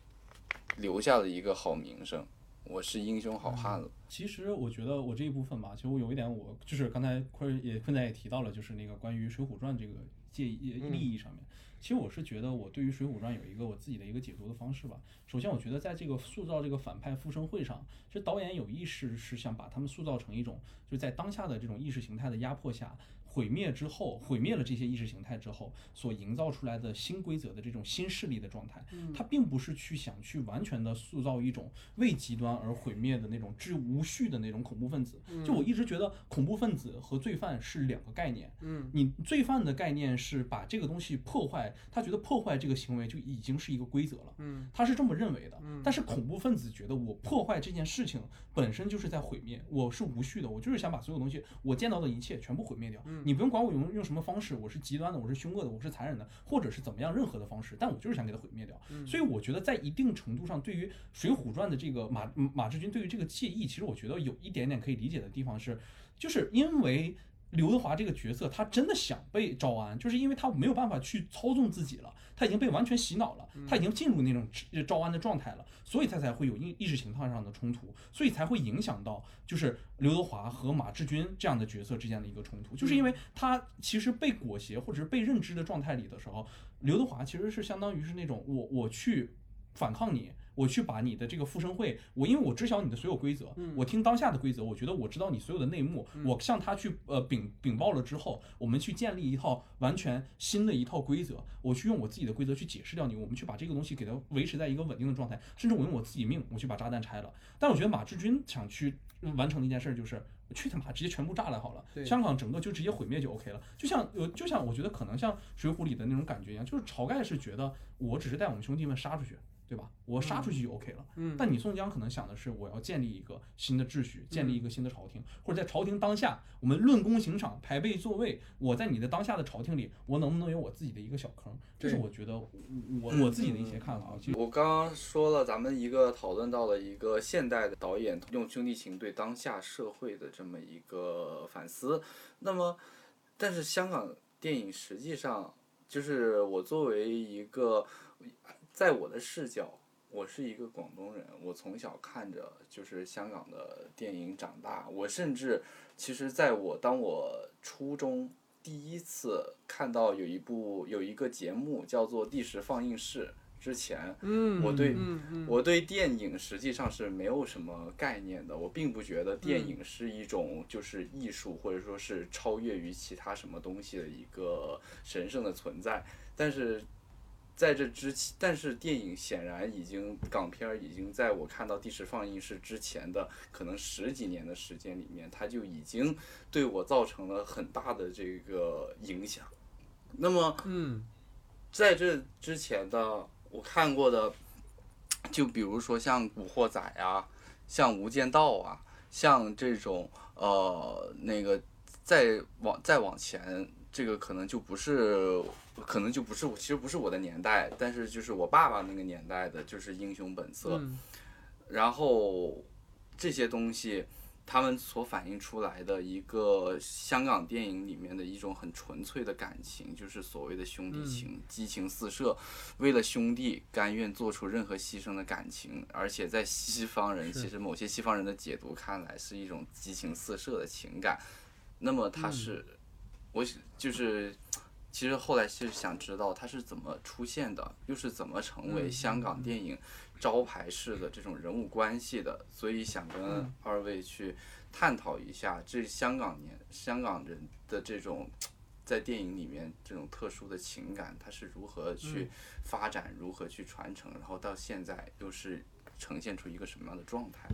留下了一个好名声，我是英雄好汉了。其实我觉得我这一部分吧，其实我有一点我就是刚才坤也坤仔也提到了，就是那个关于《水浒传》这个介意利益上面。其实我是觉得我对于《水浒传》有一个我自己的一个解读的方式吧。首先，我觉得在这个塑造这个反派复生会上，其实导演有意识是想把他们塑造成一种，就是在当下的这种意识形态的压迫下。毁灭之后，毁灭了这些意识形态之后，所营造出来的新规则的这种新势力的状态，它并不是去想去完全的塑造一种为极端而毁灭的那种至无序的那种恐怖分子。就我一直觉得恐怖分子和罪犯是两个概念。嗯，你罪犯的概念是把这个东西破坏，他觉得破坏这个行为就已经是一个规则了。嗯，他是这么认为的。但是恐怖分子觉得我破坏这件事情本身就是在毁灭，我是无序的，我就是想把所有东西我见到的一切全部毁灭掉。你不用管我用用什么方式，我是极端的，我是凶恶的，我是残忍的，或者是怎么样任何的方式，但我就是想给它毁灭掉。所以我觉得在一定程度上，对于《水浒传》的这个马马志军对于这个介意，其实我觉得有一点点可以理解的地方是，就是因为。刘德华这个角色，他真的想被招安，就是因为他没有办法去操纵自己了，他已经被完全洗脑了，他已经进入那种招安的状态了，所以他才会有意意识形态上的冲突，所以才会影响到就是刘德华和马志军这样的角色之间的一个冲突，就是因为他其实被裹挟或者是被认知的状态里的时候，刘德华其实是相当于是那种我我去反抗你。我去把你的这个复生会，我因为我知晓你的所有规则，我听当下的规则，我觉得我知道你所有的内幕，我向他去呃禀禀报了之后，我们去建立一套完全新的一套规则，我去用我自己的规则去解释掉你，我们去把这个东西给它维持在一个稳定的状态，甚至我用我自己命我去把炸弹拆了。但我觉得马志军想去完成的一件事就是去他妈直接全部炸了好了，香港整个就直接毁灭就 OK 了。就像呃就像我觉得可能像水浒里的那种感觉一样，就是晁盖是觉得我只是带我们兄弟们杀出去。对吧？我杀出去就 OK 了。嗯，但你宋江可能想的是，我要建立一个新的秩序，建立一个新的朝廷，或者在朝廷当下，我们论功行赏，排辈座位。我在你的当下的朝廷里，我能不能有我自己的一个小坑？这是我觉得我我自己的一些看法。其实我刚刚说了，咱们一个讨论到了一个现代的导演用兄弟情对当下社会的这么一个反思。那么，但是香港电影实际上就是我作为一个。在我的视角，我是一个广东人，我从小看着就是香港的电影长大。我甚至，其实在我当我初中第一次看到有一部有一个节目叫做《第十放映室》之前，我对我对电影实际上是没有什么概念的。我并不觉得电影是一种就是艺术，或者说是超越于其他什么东西的一个神圣的存在。但是。在这之前，但是电影显然已经港片儿已经在我看到第十放映室之前的可能十几年的时间里面，它就已经对我造成了很大的这个影响。那么，嗯，在这之前的我看过的，就比如说像《古惑仔》啊，像《无间道》啊，像这种呃那个再往再往前，这个可能就不是。可能就不是我，其实不是我的年代，但是就是我爸爸那个年代的，就是英雄本色。然后这些东西，他们所反映出来的一个香港电影里面的一种很纯粹的感情，就是所谓的兄弟情，激情四射，为了兄弟甘愿做出任何牺牲的感情，而且在西方人，其实某些西方人的解读看来是一种激情四射的情感。那么他是，我就是。其实后来是想知道他是怎么出现的，又是怎么成为嗯香港电影招牌式的这种人物关系的，所以想跟嗯。二位去探讨一下这香港年香港人的这种在电影里面这种特殊的情感，它是如何去发展，如何去传承，然后到现在又是呈现出一个什么样的状态？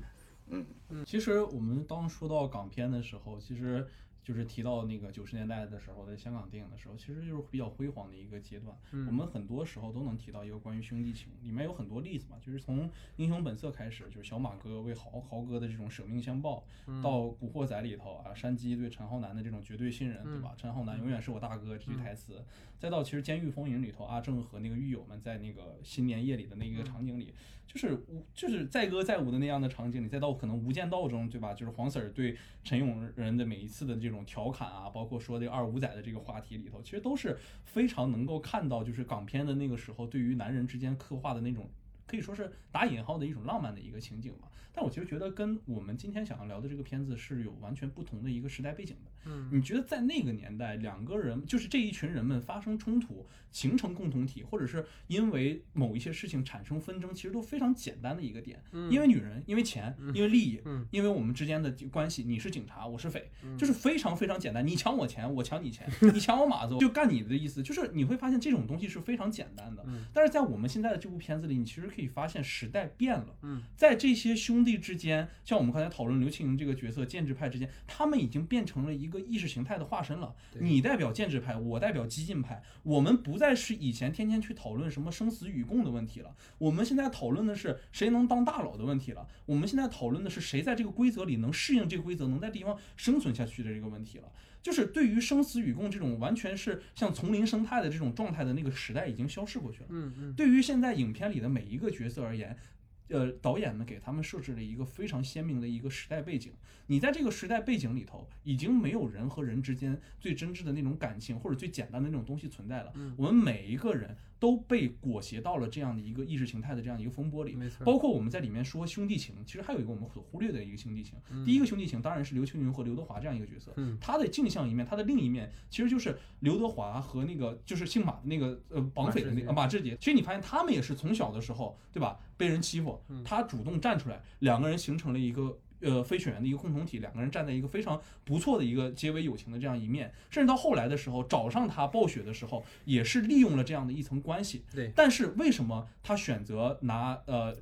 嗯。嗯，其实我们当说到港片的时候，其实就是提到那个九十年代的时候，在香港电影的时候，其实就是比较辉煌的一个阶段。我们很多时候都能提到一个关于兄弟情，里面有很多例子嘛，就是从《英雄本色》开始，就是小马哥为豪豪哥的这种舍命相报，到《古惑仔》里头啊，山鸡对陈浩南的这种绝对信任，对吧？陈浩南永远是我大哥这句台词，再到其实《监狱风云》里头，阿正和那个狱友们在那个新年夜里的那个场景里，就是就是载歌载舞的那样的场景里，再到可能《无间道》中，对吧？就是黄 Sir 对陈永仁的每一次的这种调侃啊，包括说这二五仔的这个话题里头，其实都是非常能够看到，就是港片的那个时候对于男人之间刻画的那种。可以说是打引号的一种浪漫的一个情景吧，但我其实觉得跟我们今天想要聊的这个片子是有完全不同的一个时代背景的。嗯，你觉得在那个年代，两个人就是这一群人们发生冲突，形成共同体，或者是因为某一些事情产生纷争，其实都非常简单的一个点。因为女人，因为钱，因为利益，嗯因为我们之间的关系，你是警察，我是匪，就是非常非常简单。你抢我钱，我抢你钱，你抢我马子，就干你的意思。就是你会发现这种东西是非常简单的。嗯但是在我们现在的这部片子里，你其实可以发现时代变了。嗯，在这些兄弟之间，像我们刚才讨论刘青云这个角色，建制派之间，他们已经变成了一个意识形态的化身了。你代表建制派，我代表激进派，我们不再是以前天天去讨论什么生死与共的问题了。我们现在讨论的是谁能当大佬的问题了。我们现在讨论的是谁在这个规则里能适应这个规则，能在地方生存下去的这个问题了。就是对于生死与共这种完全是像丛林生态的这种状态的那个时代已经消逝过去了。嗯嗯对于现在影片里的每一个角色而言，呃，导演们给他们设置了一个非常鲜明的一个时代背景。你在这个时代背景里头，已经没有人和人之间最真挚的那种感情或者最简单的那种东西存在了。嗯我们每一个人都被裹挟到了这样的一个意识形态的这样一个风波里。没错，包括我们在里面说兄弟情，其实还有一个我们所忽略的一个兄弟情。第一个兄弟情当然是刘青云和刘德华这样一个角色，嗯他的镜像一面，他的另一面其实就是刘德华和那个就是姓马的那个呃绑匪的那个马马志杰。其实你发现他们也是从小的时候，对吧？被人欺负，他主动站出来，两个人形成了一个。呃，飞犬员的一个共同体，两个人站在一个非常不错的一个结为友情的这样一面，甚至到后来的时候找上他暴雪的时候，也是利用了这样的一层关系。对但是为什么他选择拿呃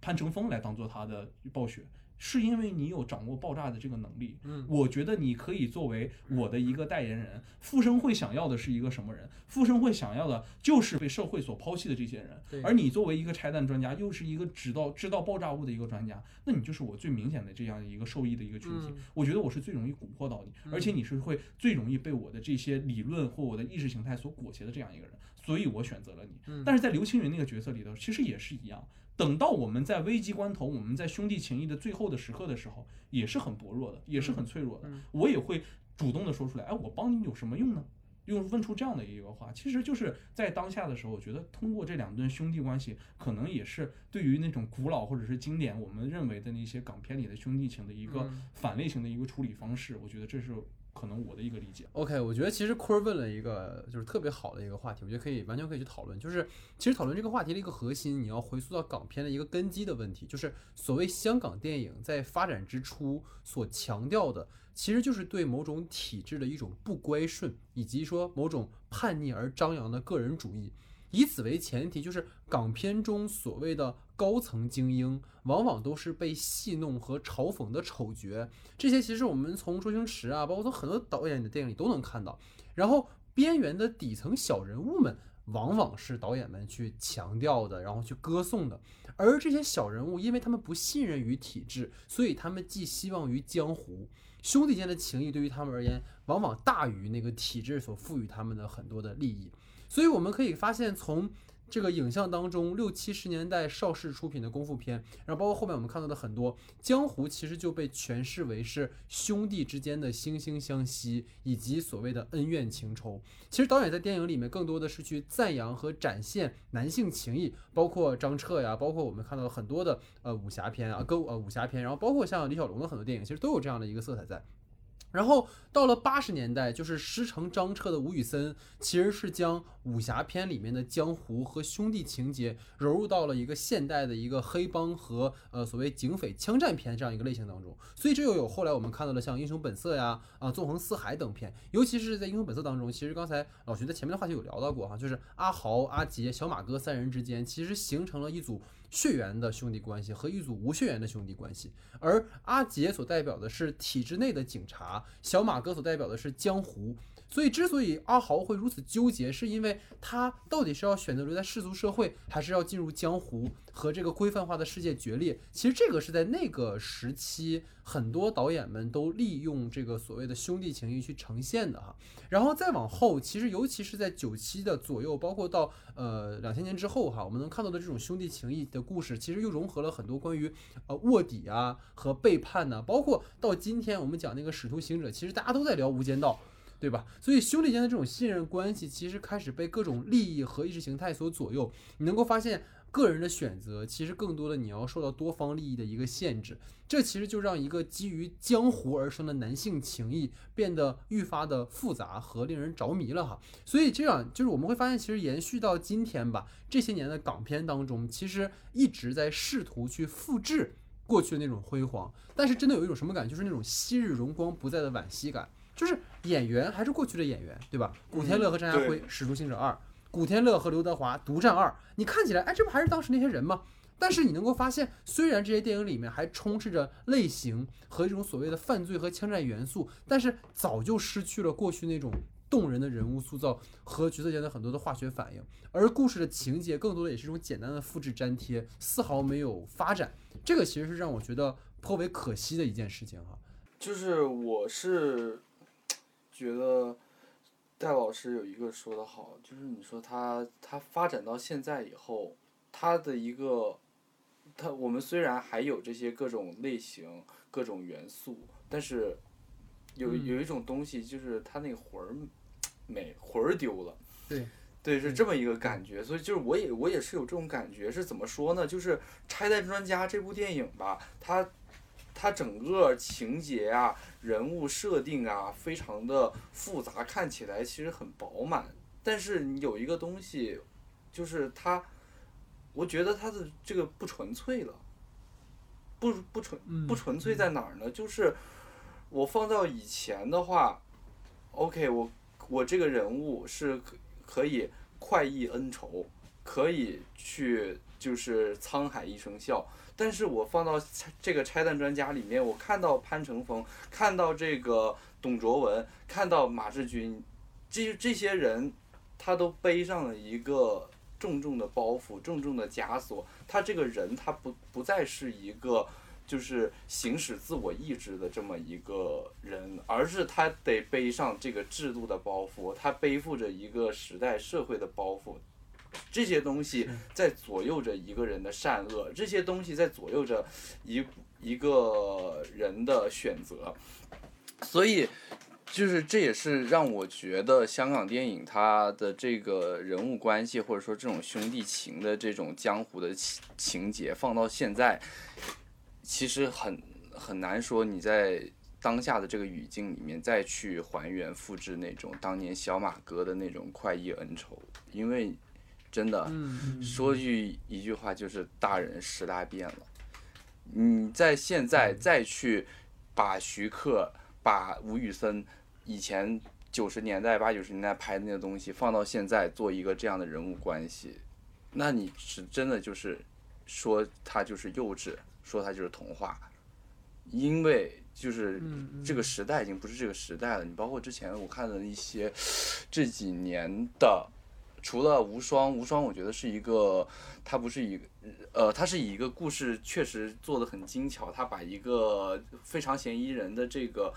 潘成峰来当做他的暴雪？是因为你有掌握爆炸的这个能力。嗯，我觉得你可以作为我的一个代言人。富生会想要的是一个什么人？富生会想要的就是被社会所抛弃的这些人对。而你作为一个拆弹专家，又是一个知道知道爆炸物的一个专家，那你就是我最明显的这样一个受益的一个群体。嗯我觉得我是最容易蛊惑到你，而且你是会最容易被我的这些理论或我的意识形态所裹挟的这样一个人，所以我选择了你。嗯但是在刘青云那个角色里头，其实也是一样。等到我们在危机关头，我们在兄弟情谊的最后的时刻的时候，也是很薄弱的，也是很脆弱的。嗯我也会主动的说出来，哎，我帮你有什么用呢？用问出这样的一个话，其实就是在当下的时候，我觉得通过这两段兄弟关系，可能也是对于那种古老或者是经典我们认为的那些港片里的兄弟情的一个嗯反类型的一个处理方式。我觉得这是可能我的一个理解。OK，我觉得其实坤儿问了一个就是特别好的一个话题，我觉得可以完全可以去讨论。就是其实讨论这个话题的一个核心，你要回溯到港片的一个根基的问题，就是所谓香港电影在发展之初所强调的，其实就是对某种体制的一种不乖顺，以及说某种叛逆而张扬的个人主义。以此为前提，就是港片中所谓的高层精英，往往都是被戏弄和嘲讽的丑角。这些其实我们从周星驰啊，包括从很多导演的电影里都能看到。然后边缘的底层小人物们，往往是导演们去强调的，然后去歌颂的。而这些小人物，因为他们不信任于体制，所以他们寄希望于江湖。兄弟间的情谊对于他们而言，往往大于那个体制所赋予他们的很多的利益。所以我们可以发现，从这个影像当中，六七十年代邵氏出品的功夫片，然后包括后面我们看到的很多江湖，其实就被诠释为是兄弟之间的惺惺相惜，以及所谓的恩怨情仇。其实导演在电影里面更多的是去赞扬和展现男性情谊，包括张彻呀，包括我们看到很多的呃武侠片啊，歌呃武侠片，然后包括像李小龙的很多电影，其实都有这样的一个色彩在。然后到了八十年代，就是师承张彻的吴宇森，其实是将武侠片里面的江湖和兄弟情节融入到了一个现代的一个黑帮和呃所谓警匪枪战片这样一个类型当中，所以这又有后来我们看到的像《英雄本色》呀、啊《纵横四海》等片，尤其是在《英雄本色》当中，其实刚才老徐在前面的话题有聊到过哈，就是阿豪、阿杰、小马哥三人之间其实形成了一组血缘的兄弟关系和一组无血缘的兄弟关系，而阿杰所代表的是体制内的警察，小马哥所代表的是江湖。所以，之所以阿豪会如此纠结，是因为他到底是要选择留在世俗社会，还是要进入江湖和这个规范化的世界决裂？其实这个是在那个时期，很多导演们都利用这个所谓的兄弟情谊去呈现的哈。然后再往后，其实尤其是在九七的左右，包括到呃两千年之后哈，我们能看到的这种兄弟情谊的故事，其实又融合了很多关于呃卧底啊和背叛呐、包括到今天我们讲那个使徒行者，其实大家都在聊无间道。对吧？所以兄弟间的这种信任关系，其实开始被各种利益和意识形态所左右。你能够发现，个人的选择其实更多的你要受到多方利益的一个限制。这其实就让一个基于江湖而生的男性情谊变得愈发的复杂和令人着迷了哈。所以这样就是我们会发现，其实延续到今天吧，这些年的港片当中，其实一直在试图去复制过去的那种辉煌，但是真的有一种什么感，就是那种昔日荣光不再的惋惜感。就是演员还是过去的演员，对吧？古天乐和张家辉，《使徒行者二》，古天乐和刘德华，《独占二》，你看起来，哎，这不还是当时那些人吗？但是你能够发现，虽然这些电影里面还充斥着类型和一种所谓的犯罪和枪战元素，但是早就失去了过去那种动人的人物塑造和角色间的很多的化学反应，而故事的情节更多的也是一种简单的复制粘贴，丝毫没有发展。这个其实是让我觉得颇为可惜的一件事情哈。就是我是觉得戴老师有一个说的好，就是你说他他发展到现在以后，他的一个他我们虽然还有这些各种类型、各种元素，但是有嗯有一种东西就是他那个魂儿没魂儿丢了。对。对，是这么一个感觉，所以就是我也我也是有这种感觉，是怎么说呢？就是《拆弹专家》这部电影吧，它它整个情节啊、人物设定啊，非常的复杂，看起来其实很饱满。但是你有一个东西，就是它，我觉得它的这个不纯粹了。不不纯嗯不纯粹在哪儿呢？就是我放到以前的话，OK，我我这个人物是可可以快意恩仇，可以去就是沧海一声笑。但是我放到拆这个拆弹专家里面，我看到潘乘风，看到这个董卓文，看到马志军，这这些人，他都背上了一个重重的包袱，重重的枷锁。他这个人，他不不再是一个就是行使自我意志的这么一个人，而是他得背上这个制度的包袱，他背负着一个时代社会的包袱。这些东西在左右着一个人的善恶，这些东西在左右着一一个人的选择，所以就是这也是让我觉得香港电影它的这个人物关系，或者说这种兄弟情的这种江湖的情情节，放到现在，其实很很难说你在当下的这个语境里面再去还原复制那种当年小马哥的那种快意恩仇，因为真的。嗯说句一句话，就是大人时代变了。你在现在再去把徐克、把吴宇森以前九十年代、八九十年代拍的那些东西放到现在做一个这样的人物关系，那你是真的就是说他就是幼稚，说他就是童话，因为就是嗯这个时代已经不是这个时代了。你包括之前我看的一些这几年的。除了无双，无双我觉得是一个，它不是一，呃，它是以一个故事确实做的很精巧，它把一个非常嫌疑人的这个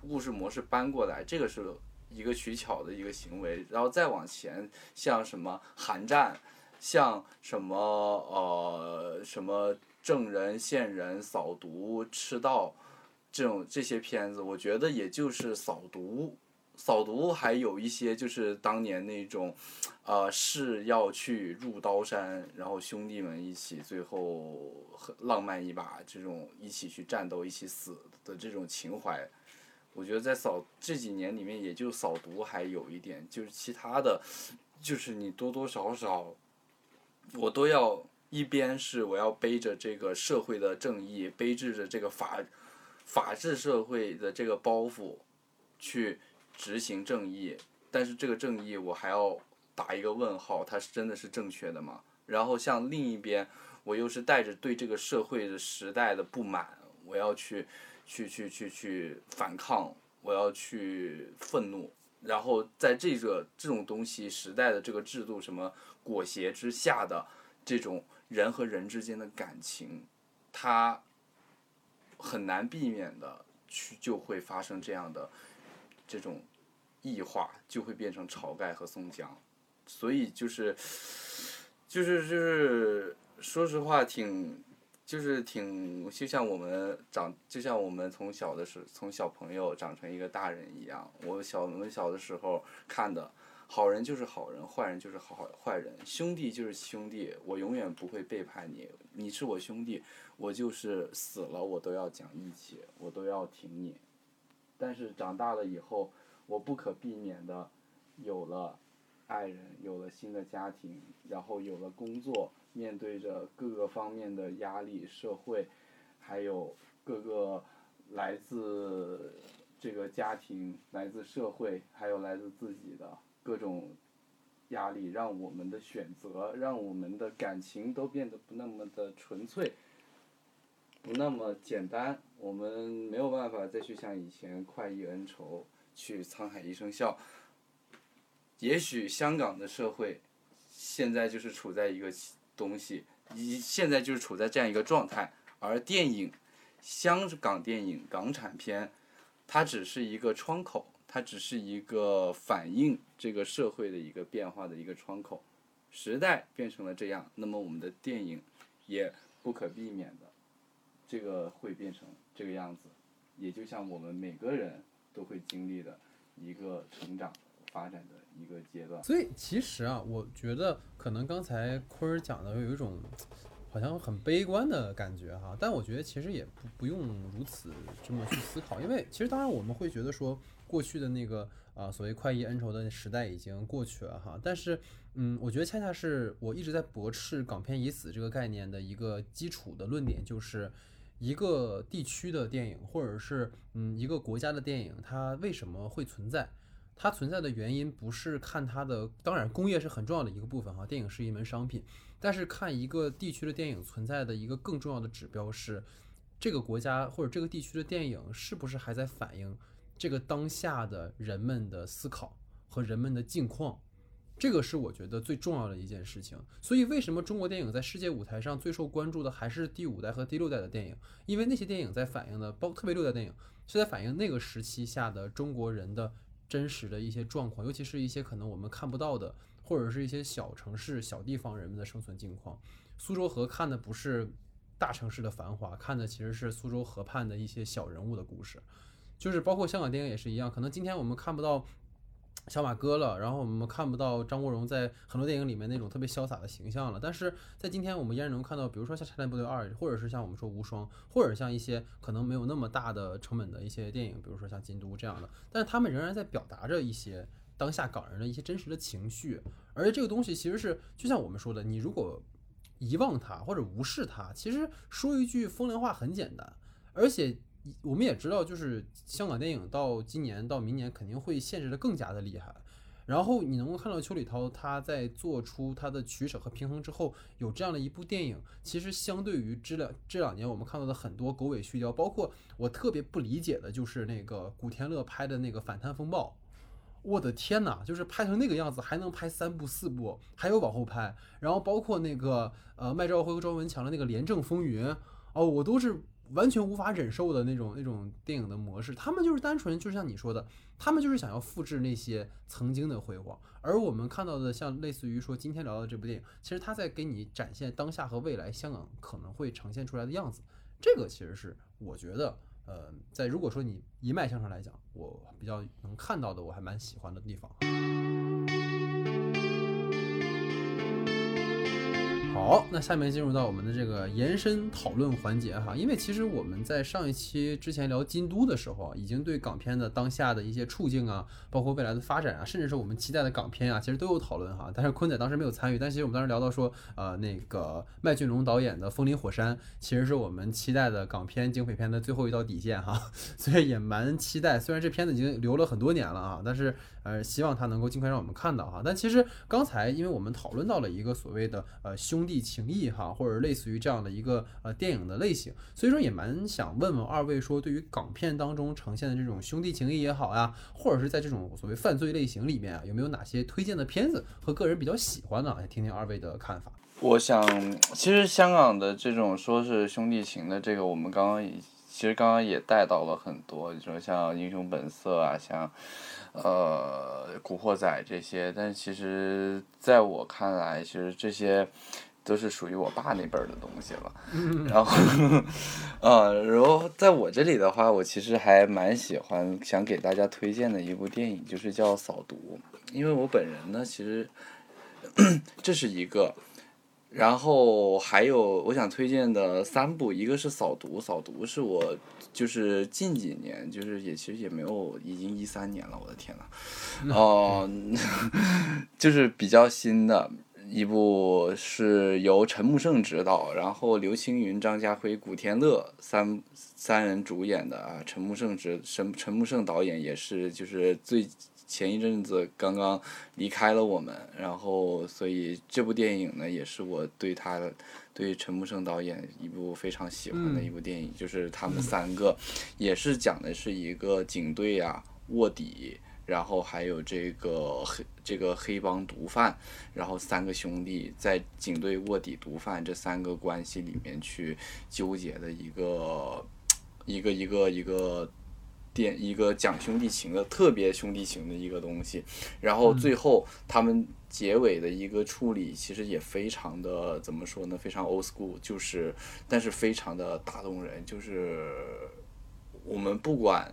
故事模式搬过来，这个是一个取巧的一个行为。然后再往前，像什么寒战，像什么呃什么证人、线人、扫毒、赤道这种这些片子，我觉得也就是扫毒。扫毒还有一些就是当年那种，呃，是要去入刀山，然后兄弟们一起最后浪漫一把，这种一起去战斗、一起死的这种情怀，我觉得在扫这几年里面，也就扫毒还有一点，就是其他的，就是你多多少少，我都要一边是我要背着这个社会的正义，背着着这个法法治社会的这个包袱，去执行正义，但是这个正义我还要打一个问号，它是真的是正确的吗？然后像另一边，我又是带着对这个社会的时代的不满，我要去去去去去反抗，我要去愤怒，然后在这个这种东西时代的这个制度什么裹挟之下的这种人和人之间的感情，它很难避免的去就会发生这样的这种异化，就会变成晁盖和宋江，所以就是就是就是说实话挺。就是挺，就像我们长，就像我们从小的时，从小朋友长成一个大人一样。我小我们小的时候看的，好人就是好人，坏人就是好坏人，兄弟就是兄弟，我永远不会背叛你，你是我兄弟，我就是死了我都要讲义气，我都要挺你。但是长大了以后，我不可避免的有了爱人，有了新的家庭，然后有了工作。面对着各个方面的压力，社会，还有各个来自这个家庭、来自社会，还有来自自己的各种压力，让我们的选择，让我们的感情都变得不那么的纯粹，不那么简单。我们没有办法再去像以前快意恩仇，去沧海一声笑。也许香港的社会现在就是处在一个。东西，一现在就是处在这样一个状态，而电影，香港电影港产片，它只是一个窗口，它只是一个反映这个社会的一个变化的一个窗口，时代变成了这样，那么我们的电影也不可避免的，这个会变成这个样子，也就像我们每个人都会经历的一个成长发展的。一个阶段，所以其实啊，我觉得可能刚才坤儿讲的有一种好像很悲观的感觉哈，但我觉得其实也不不用如此这么去思考，因为其实当然我们会觉得说过去的那个啊所谓快意恩仇的时代已经过去了哈，但是嗯，我觉得恰恰是我一直在驳斥港片已死这个概念的一个基础的论点，就是一个地区的电影或者是嗯一个国家的电影，它为什么会存在？它存在的原因不是看它的，当然工业是很重要的一个部分哈，电影是一门商品，但是看一个地区的电影存在的一个更重要的指标是，这个国家或者这个地区的电影是不是还在反映这个当下的人们的思考和人们的境况，这个是我觉得最重要的一件事情。所以为什么中国电影在世界舞台上最受关注的还是第五代和第六代的电影？因为那些电影在反映的，包括特别六代电影是在反映那个时期下的中国人的。真实的一些状况，尤其是一些可能我们看不到的，或者是一些小城市、小地方人们的生存境况。苏州河看的不是大城市的繁华，看的其实是苏州河畔的一些小人物的故事。就是包括香港电影也是一样，可能今天我们看不到。小马哥了，然后我们看不到张国荣在很多电影里面那种特别潇洒的形象了。但是在今天，我们依然能看到，比如说像《拆弹部队二》，或者是像我们说《无双》，或者像一些可能没有那么大的成本的一些电影，比如说像《京都》这样的。但是他们仍然在表达着一些当下港人的一些真实的情绪。而且这个东西其实是，就像我们说的，你如果遗忘它或者无视它，其实说一句风凉话很简单，而且。我们也知道，就是香港电影到今年到明年肯定会限制的更加的厉害。然后你能够看到邱礼涛他在做出他的取舍和平衡之后，有这样的一部电影，其实相对于这两这两年我们看到的很多狗尾续貂，包括我特别不理解的就是那个古天乐拍的那个反贪风暴，我的天哪，就是拍成那个样子还能拍三部四部，还有往后拍。然后包括那个呃麦兆辉和庄文强的那个廉政风云，哦，我都是。完全无法忍受的那种那种电影的模式，他们就是单纯，就像你说的，他们就是想要复制那些曾经的辉煌。而我们看到的，像类似于说今天聊的这部电影，其实他在给你展现当下和未来香港可能会呈现出来的样子。这个其实是我觉得，呃，在如果说你一脉相承来讲，我比较能看到的，我还蛮喜欢的地方。好，那下面进入到我们的这个延伸讨论环节哈，因为其实我们在上一期之前聊京都的时候，已经对港片的当下的一些处境啊，包括未来的发展啊，甚至是我们期待的港片啊，其实都有讨论哈。但是坤仔当时没有参与，但其实我们当时聊到说，呃，那个麦浚龙导演的《风林火山》其实是我们期待的港片警匪片的最后一道底线哈，所以也蛮期待。虽然这片子已经留了很多年了啊，但是呃，希望它能够尽快让我们看到哈。但其实刚才因为我们讨论到了一个所谓的呃兄弟情谊哈，或者类似于这样的一个呃电影的类型，所以说也蛮想问问二位说，对于港片当中呈现的这种兄弟情谊也好呀，或者是在这种所谓犯罪类型里面啊，有没有哪些推荐的片子和个人比较喜欢的？来听听二位的看法。我想，其实香港的这种说是兄弟情的这个，我们刚刚其实刚刚也带到了很多，你说像《英雄本色》啊，像呃《古惑仔》这些，但其实在我看来，其实这些都是属于我爸那辈儿的东西了。然后，呃，然后在我这里的话，我其实还蛮喜欢想给大家推荐的一部电影，就是叫《扫毒》，因为我本人呢，其实 这是一个。然后还有我想推荐的三部，一个是《扫毒》，《扫毒》是我就是近几年，就是也其实也没有，已经一三年了，我的天呐，哦、就是比较新的一部，是由陈木胜执导，然后刘青云、张家辉、古天乐三三人主演的啊，陈木胜执陈陈木胜导演也是就是最。前一阵子刚刚离开了我们，然后所以这部电影呢，也是我对他的对陈木胜导演一部非常喜欢的一部电影，就是他们三个，也是讲的是一个警队啊卧底，然后还有这个黑这个黑帮毒贩，然后三个兄弟在警队卧底毒贩这三个关系里面去纠结的一个一个一个一个。电一个讲兄弟情的特别兄弟情的一个东西，然后最后他们结尾的一个处理其实也非常的怎么说呢？非常 old school，就是但是非常的打动人，就是我们不管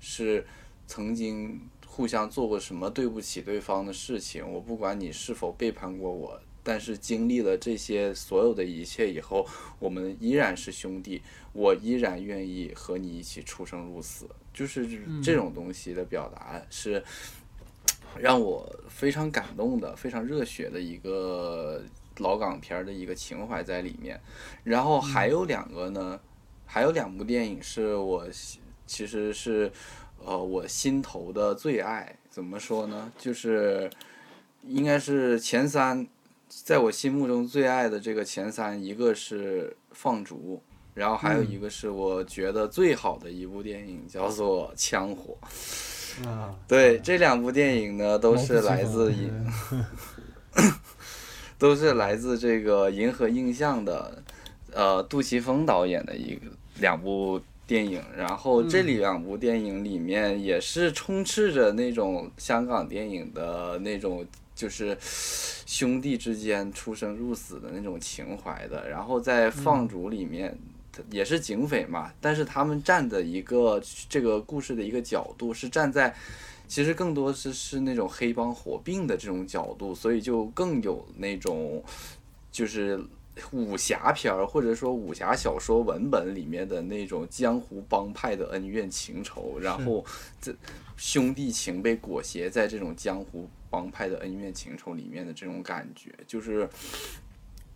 是曾经互相做过什么对不起对方的事情，我不管你是否背叛过我，但是经历了这些所有的一切以后，我们依然是兄弟，我依然愿意和你一起出生入死。就是这种东西的表达是让我非常感动的、非常热血的一个老港片的一个情怀在里面。然后还有两个呢，还有两部电影是我其实是呃我心头的最爱。怎么说呢？就是应该是前三，在我心目中最爱的这个前三，一个是《放逐》。然后还有一个是我觉得最好的一部电影，叫做《枪火》。啊，对，这两部电影呢，都是来自银，都是来自这个银河映像的，呃，杜琪峰导演的一个两部电影。然后这里两部电影里面也是充斥着那种香港电影的那种。就是兄弟之间出生入死的那种情怀的，然后在《放逐》里面也是警匪嘛，但是他们站的一个这个故事的一个角度是站在，其实更多是是那种黑帮火并的这种角度，所以就更有那种就是武侠片儿或者说武侠小说文本里面的那种江湖帮派的恩怨情仇，然后这兄弟情被裹挟在这种江湖。帮派的恩怨情仇里面的这种感觉，就是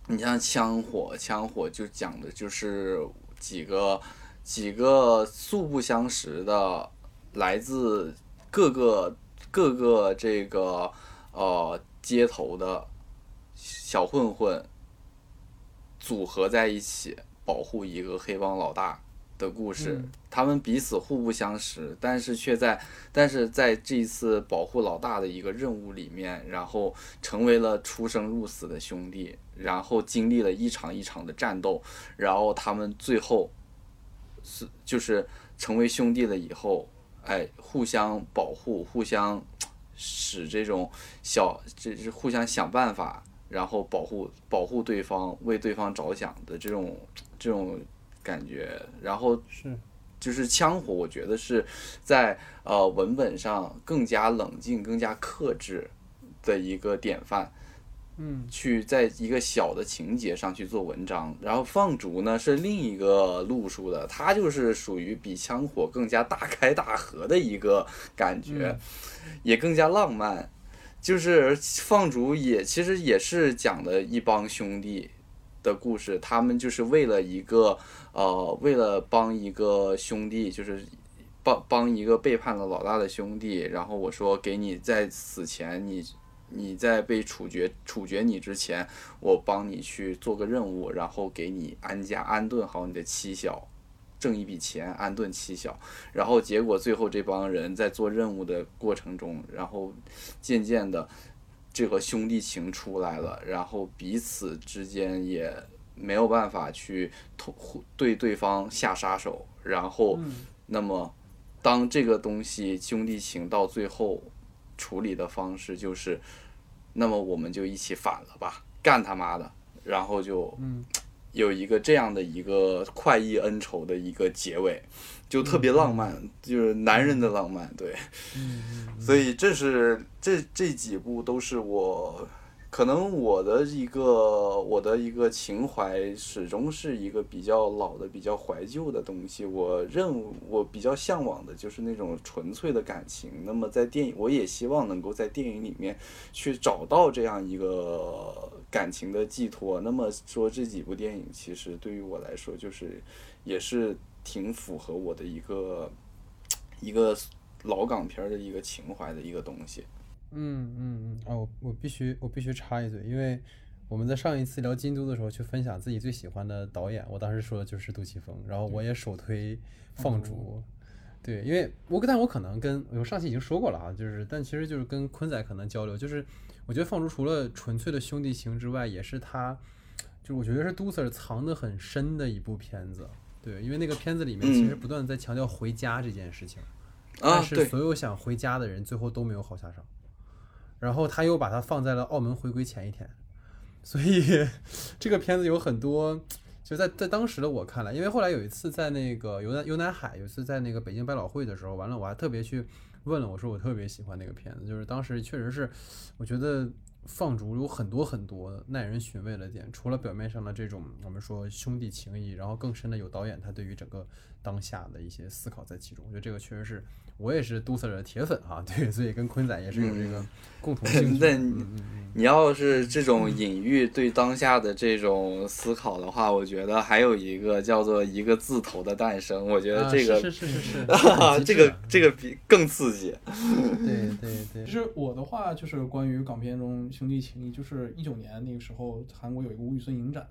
你像枪火，枪火就讲的就是几个几个素不相识的，来自各个各个这个呃街头的小混混组合在一起，保护一个黑帮老大。的故事，他们彼此互不相识，但是却在，但是在这一次保护老大的一个任务里面，然后成为了出生入死的兄弟，然后经历了一场一场的战斗，然后他们最后是就是成为兄弟了以后，哎，互相保护，互相 使这种小，这是互相想办法，然后保护保护对方，为对方着想的这种这种。感觉，然后是，就是枪火，我觉得是在呃文本上更加冷静、更加克制的一个典范。嗯去在一个小的情节上去做文章，然后放逐呢是另一个路数的，它就是属于比枪火更加大开大合的一个感觉，也更加浪漫。就是放逐也其实也是讲的一帮兄弟的故事，他们就是为了一个呃，为了帮一个兄弟，就是帮帮一个背叛了老大的兄弟，然后我说给你在死前你。你在被处决处决你之前，我帮你去做个任务，然后给你安家安顿好你的妻小，挣一笔钱安顿妻小。然后结果最后这帮人在做任务的过程中，然后渐渐的这个兄弟情出来了，然后彼此之间也没有办法去同对对方下杀手。然后，那么当这个东西兄弟情到最后处理的方式就是。那么我们就一起反了吧，干他妈的！然后就有一个这样的一个快意恩仇的一个结尾，就特别浪漫，就是男人的浪漫，对。所以这是这这几部都是我。可能我的一个我的一个情怀始终是一个比较老的、比较怀旧的东西。我认我比较向往的就是那种纯粹的感情。那么在电影，我也希望能够在电影里面去找到这样一个感情的寄托。那么说这几部电影，其实对于我来说，就是也是挺符合我的一个一个老港片的一个情怀的一个东西。嗯嗯嗯。哦，我我必须我必须插一嘴，因为我们在上一次聊京都的时候去分享自己最喜欢的导演，我当时说的就是杜琪峰，然后我也首推放逐，对，因为我但我可能跟我上期已经说过了啊，就是但其实就是跟坤仔可能交流，就是我觉得放逐除了纯粹的兄弟情之外，也是他，就我觉得是杜 Sir 藏得很深的一部片子，对，因为那个片子里面其实不断的在强调回家这件事情，但是所有想回家的人最后都没有好下场。然后他又把它放在了澳门回归前一天，所以 这个片子有很多，就在在当时的我看来，因为后来有一次在那个游南游南海，有一次在那个北京百老汇的时候，完了我还特别去问了，我说我特别喜欢那个片子，就是当时确实是我觉得放逐有很多很多耐人寻味的点，除了表面上的这种我们说兄弟情谊，然后更深的有导演他对于整个当下的一些思考在其中，我觉得这个确实是。我也是杜 Sir 的铁粉哈，对，所以跟坤仔也是有这个共同 兴趣。那你要是这种隐喻对当下的这种思考的话，我觉得还有一个叫做一个字头的诞生，我觉得这个是是是是，这个这个比更刺激。对对 对。其实我的话就是关于港片中兄弟情谊，就是一九年那个时候，韩国有一个吴宇森影展。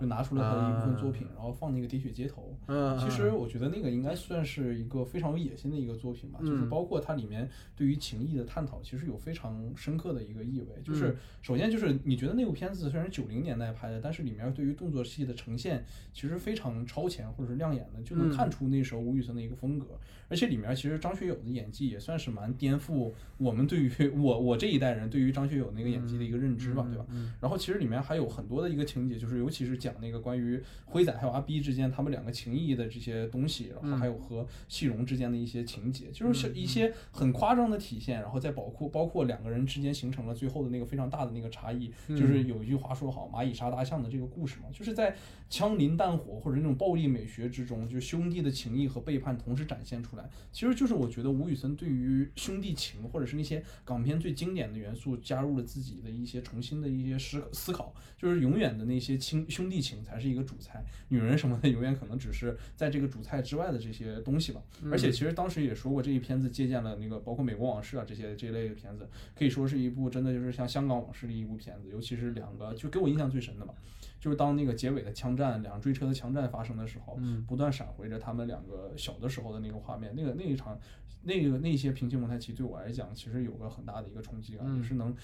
就拿出了他的一部分作品，然后放那个《喋血街头》。嗯，其实我觉得那个应该算是一个非常有野心的一个作品吧。就是包括它里面对于情谊的探讨，其实有非常深刻的一个意味。就是首先就是你觉得那部片子虽然九零年代拍的，但是里面对于动作戏的呈现其实非常超前或者是亮眼的，就能看出那时候吴宇森的一个风格。而且里面其实张学友的演技也算是蛮颠覆我们对于我我这一代人对于张学友那个演技的一个认知吧，对吧？然后其实里面还有很多的一个情节，就是尤其是讲那个关于辉仔还有阿 B 之间他们两个情谊的这些东西，然后还有和细荣之间的一些情节，就是一些很夸张的体现，然后再包括包括两个人之间形成了最后的那个非常大的那个差异，就是有一句话说好，蚂蚁杀大象的这个故事嘛，就是在枪林弹火或者那种暴力美学之中，就兄弟的情谊和背叛同时展现出来。其实就是我觉得吴宇森对于兄弟情或者是那些港片最经典的元素，加入了自己的一些重新的一些思思考，就是永远的那些亲兄弟情才是一个主菜，女人什么的永远可能只是在这个主菜之外的这些东西吧。而且其实当时也说过，这一片子借鉴了那个包括美国往事啊这些这一类的片子，可以说是一部真的就是像香港往事的一部片子，尤其是两个就给我印象最深的吧。就是当那个结尾的枪战，两追车的枪战发生的时候，不断闪回着他们两个小的时候的那个画面，那个那一场，那个那些平行蒙太奇对我来讲，其实有个很大的一个冲击感，也是能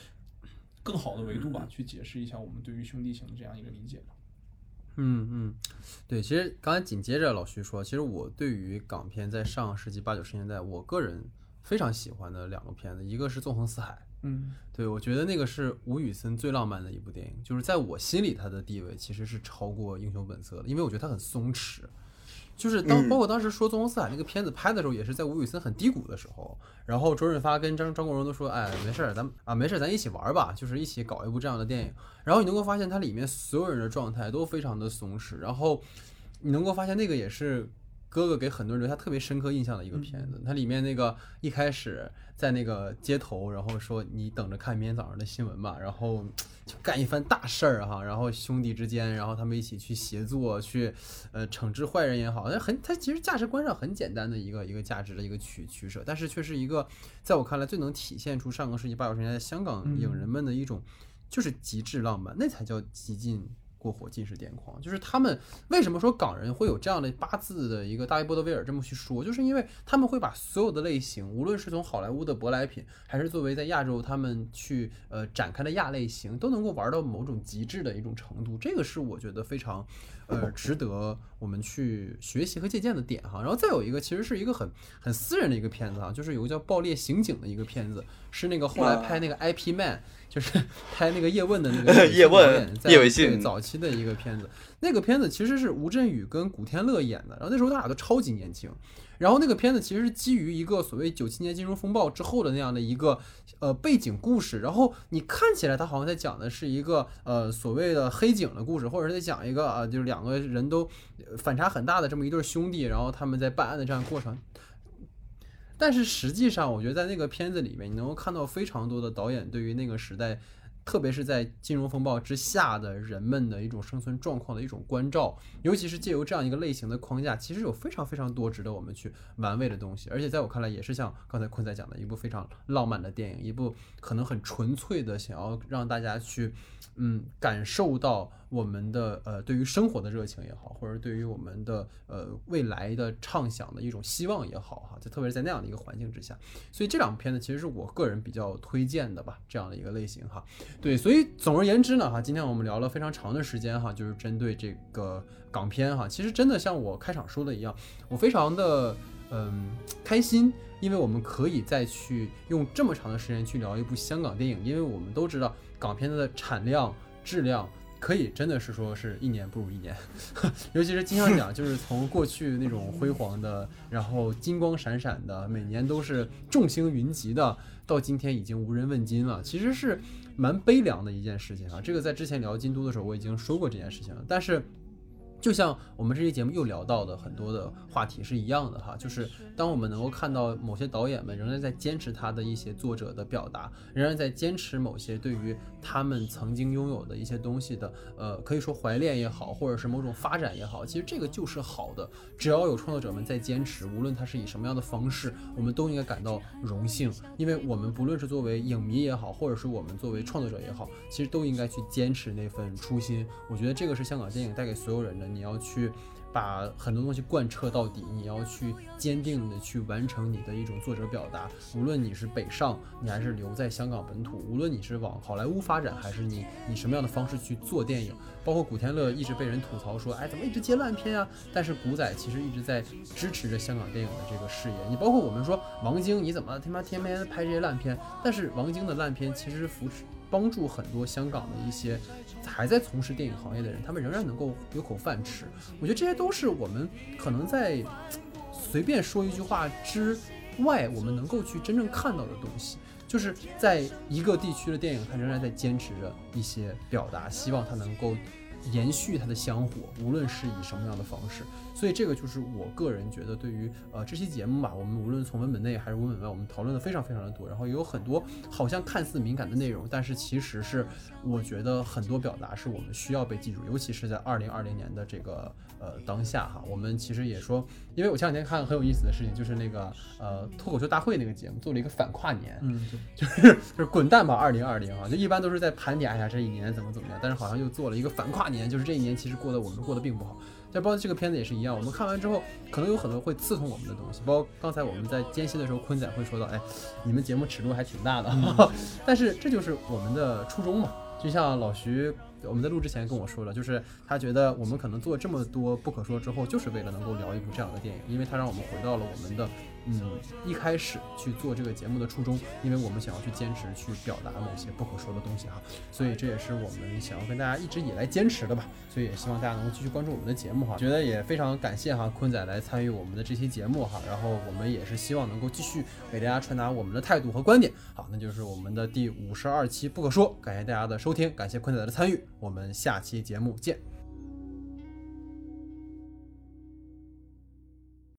更好的维度吧，去解释一下我们对于兄弟情的这样一个理解嗯嗯，对，其实刚才紧接着老徐说，其实我对于港片在上世纪八九十年代，我个人非常喜欢的两个片子，一个是《纵横四海》。嗯，对，我觉得那个是吴宇森最浪漫的一部电影，就是在我心里他的地位其实是超过《英雄本色》的，因为我觉得他很松弛，就是当嗯包括当时说《纵横四海》那个片子拍的时候，也是在吴宇森很低谷的时候，然后周润发跟张张国荣都说，哎，没事儿，咱们啊没事儿，咱一起玩儿吧，就是一起搞一部这样的电影。然后你能够发现它里面所有人的状态都非常的松弛，然后你能够发现那个也是哥哥给很多人留下特别深刻印象的一个片子。它里面那个一开始在那个街头，然后说你等着看明天早上的新闻吧，然后就干一番大事儿哈，然后兄弟之间，然后他们一起去协作去呃惩治坏人也好，那很它其实价值观上很简单的一个一个价值的一个取取舍，但是却是一个在我看来最能体现出上个世纪八九十年代香港影人们的一种就是极致浪漫，那才叫极尽过火、近视癫狂。就是他们为什么说港人会有这样的八字的一个大卫·波德威尔这么去说，就是因为他们会把所有的类型，无论是从好莱坞的舶来品，还是作为在亚洲他们去呃展开的亚类型，都能够玩到某种极致的一种程度。这个是我觉得非常呃值得我们去学习和借鉴的点哈。然后再有一个，其实是一个很很私人的一个片子啊，就是有个叫《爆裂刑警》的一个片子，是那个后来拍那个 IP Man，就是 拍那个叶问的那个 叶问在叶伟信对早期的一个片子。那个片子其实是吴镇宇跟古天乐演的，然后那时候他俩都超级年轻。然后那个片子其实是基于一个所谓九七年金融风暴之后的那样的一个呃背景故事，然后你看起来他好像在讲的是一个呃所谓的黑警的故事，或者是在讲一个啊、就是两个人都反差很大的这么一对兄弟，然后他们在办案的这样过程。但是实际上，我觉得在那个片子里面，你能够看到非常多的导演对于那个时代，特别是在金融风暴之下的人们的一种生存状况的一种关照，尤其是借由这样一个类型的框架，其实有非常非常多值得我们去玩味的东西。而且在我看来，也是像刚才坤仔讲的一部非常浪漫的电影，一部可能很纯粹的想要让大家去，嗯，感受到我们的呃对于生活的热情也好，或者对于我们的呃未来的畅想的一种希望也好哈，就特别是在那样的一个环境之下，所以这两部片子其实是我个人比较推荐的吧，这样的一个类型哈。对，所以总而言之呢，哈，今天我们聊了非常长的时间哈，就是针对这个港片哈，其实真的像我开场说的一样，我非常的嗯开心，因为我们可以再去用这么长的时间去聊一部香港电影，因为我们都知道港片的产量、质量。可以真的是说是一年不如一年，尤其是金像奖，就是从过去那种辉煌的，然后金光闪闪的，每年都是众星云集的，到今天已经无人问津了，其实是蛮悲凉的一件事情啊。这个在之前聊京都的时候我已经说过这件事情了，但是。就像我们这期节目又聊到的很多的话题是一样的哈，就是当我们能够看到某些导演们仍然在坚持他的一些作者的表达，仍然在坚持某些对于他们曾经拥有的一些东西的，呃，可以说怀恋也好，或者是某种发展也好，其实这个就是好的。只要有创作者们在坚持，无论他是以什么样的方式，我们都应该感到荣幸，因为我们不论是作为影迷也好，或者是我们作为创作者也好，其实都应该去坚持那份初心。我觉得这个是香港电影带给所有人的，你要去。把很多东西贯彻到底，你要去坚定的去完成你的一种作者表达。无论你是北上，你还是留在香港本土，无论你是往好莱坞发展，还是你你什么样的方式去做电影，包括古天乐一直被人吐槽说，哎，怎么一直接烂片啊？但是古仔其实一直在支持着香港电影的这个事业。你包括我们说王晶，你怎么他妈天天拍这些烂片？但是王晶的烂片其实扶持。帮助很多香港的一些还在从事电影行业的人，他们仍然能够有口饭吃。我觉得这些都是我们可能在随便说一句话之外，我们能够去真正看到的东西，就是在一个地区的电影，它仍然在坚持着一些表达，希望它能够延续它的香火，无论是以什么样的方式。所以这个就是我个人觉得，对于呃这期节目吧，我们无论从文本内还是文本外，我们讨论的非常非常的多，然后也有很多好像看似敏感的内容，但是其实是我觉得很多表达是我们需要被记住，尤其是在二零二零年的这个呃当下哈，我们其实也说，因为我前两天看很有意思的事情，就是那个呃脱口秀大会那个节目做了一个反跨年，嗯，对，就是就是滚蛋吧二零二零啊，就一般都是在盘点一下这一年怎么怎么样，但是好像又做了一个反跨年，就是这一年其实过得我们过得并不好。就包括这个片子也是一样，我们看完之后，可能有很多会刺痛我们的东西。包括刚才我们在间隙的时候，坤仔会说到，哎，你们节目尺度还挺大的，但是这就是我们的初衷嘛。就像老徐我们在录之前跟我说了，就是他觉得我们可能做这么多不可说之后，就是为了能够聊一部这样的电影，因为他让我们回到了我们的嗯。一开始去做这个节目的初衷，因为我们想要去坚持去表达某些不可说的东西哈，所以这也是我们想要跟大家一直以来坚持的吧，所以也希望大家能够继续关注我们的节目哈，觉得也非常感谢哈坤仔来参与我们的这期节目哈，然后我们也是希望能够继续给大家传达我们的态度和观点，好，那就是我们的第五十二期不可说，感谢大家的收听，感谢坤仔的参与，我们下期节目见。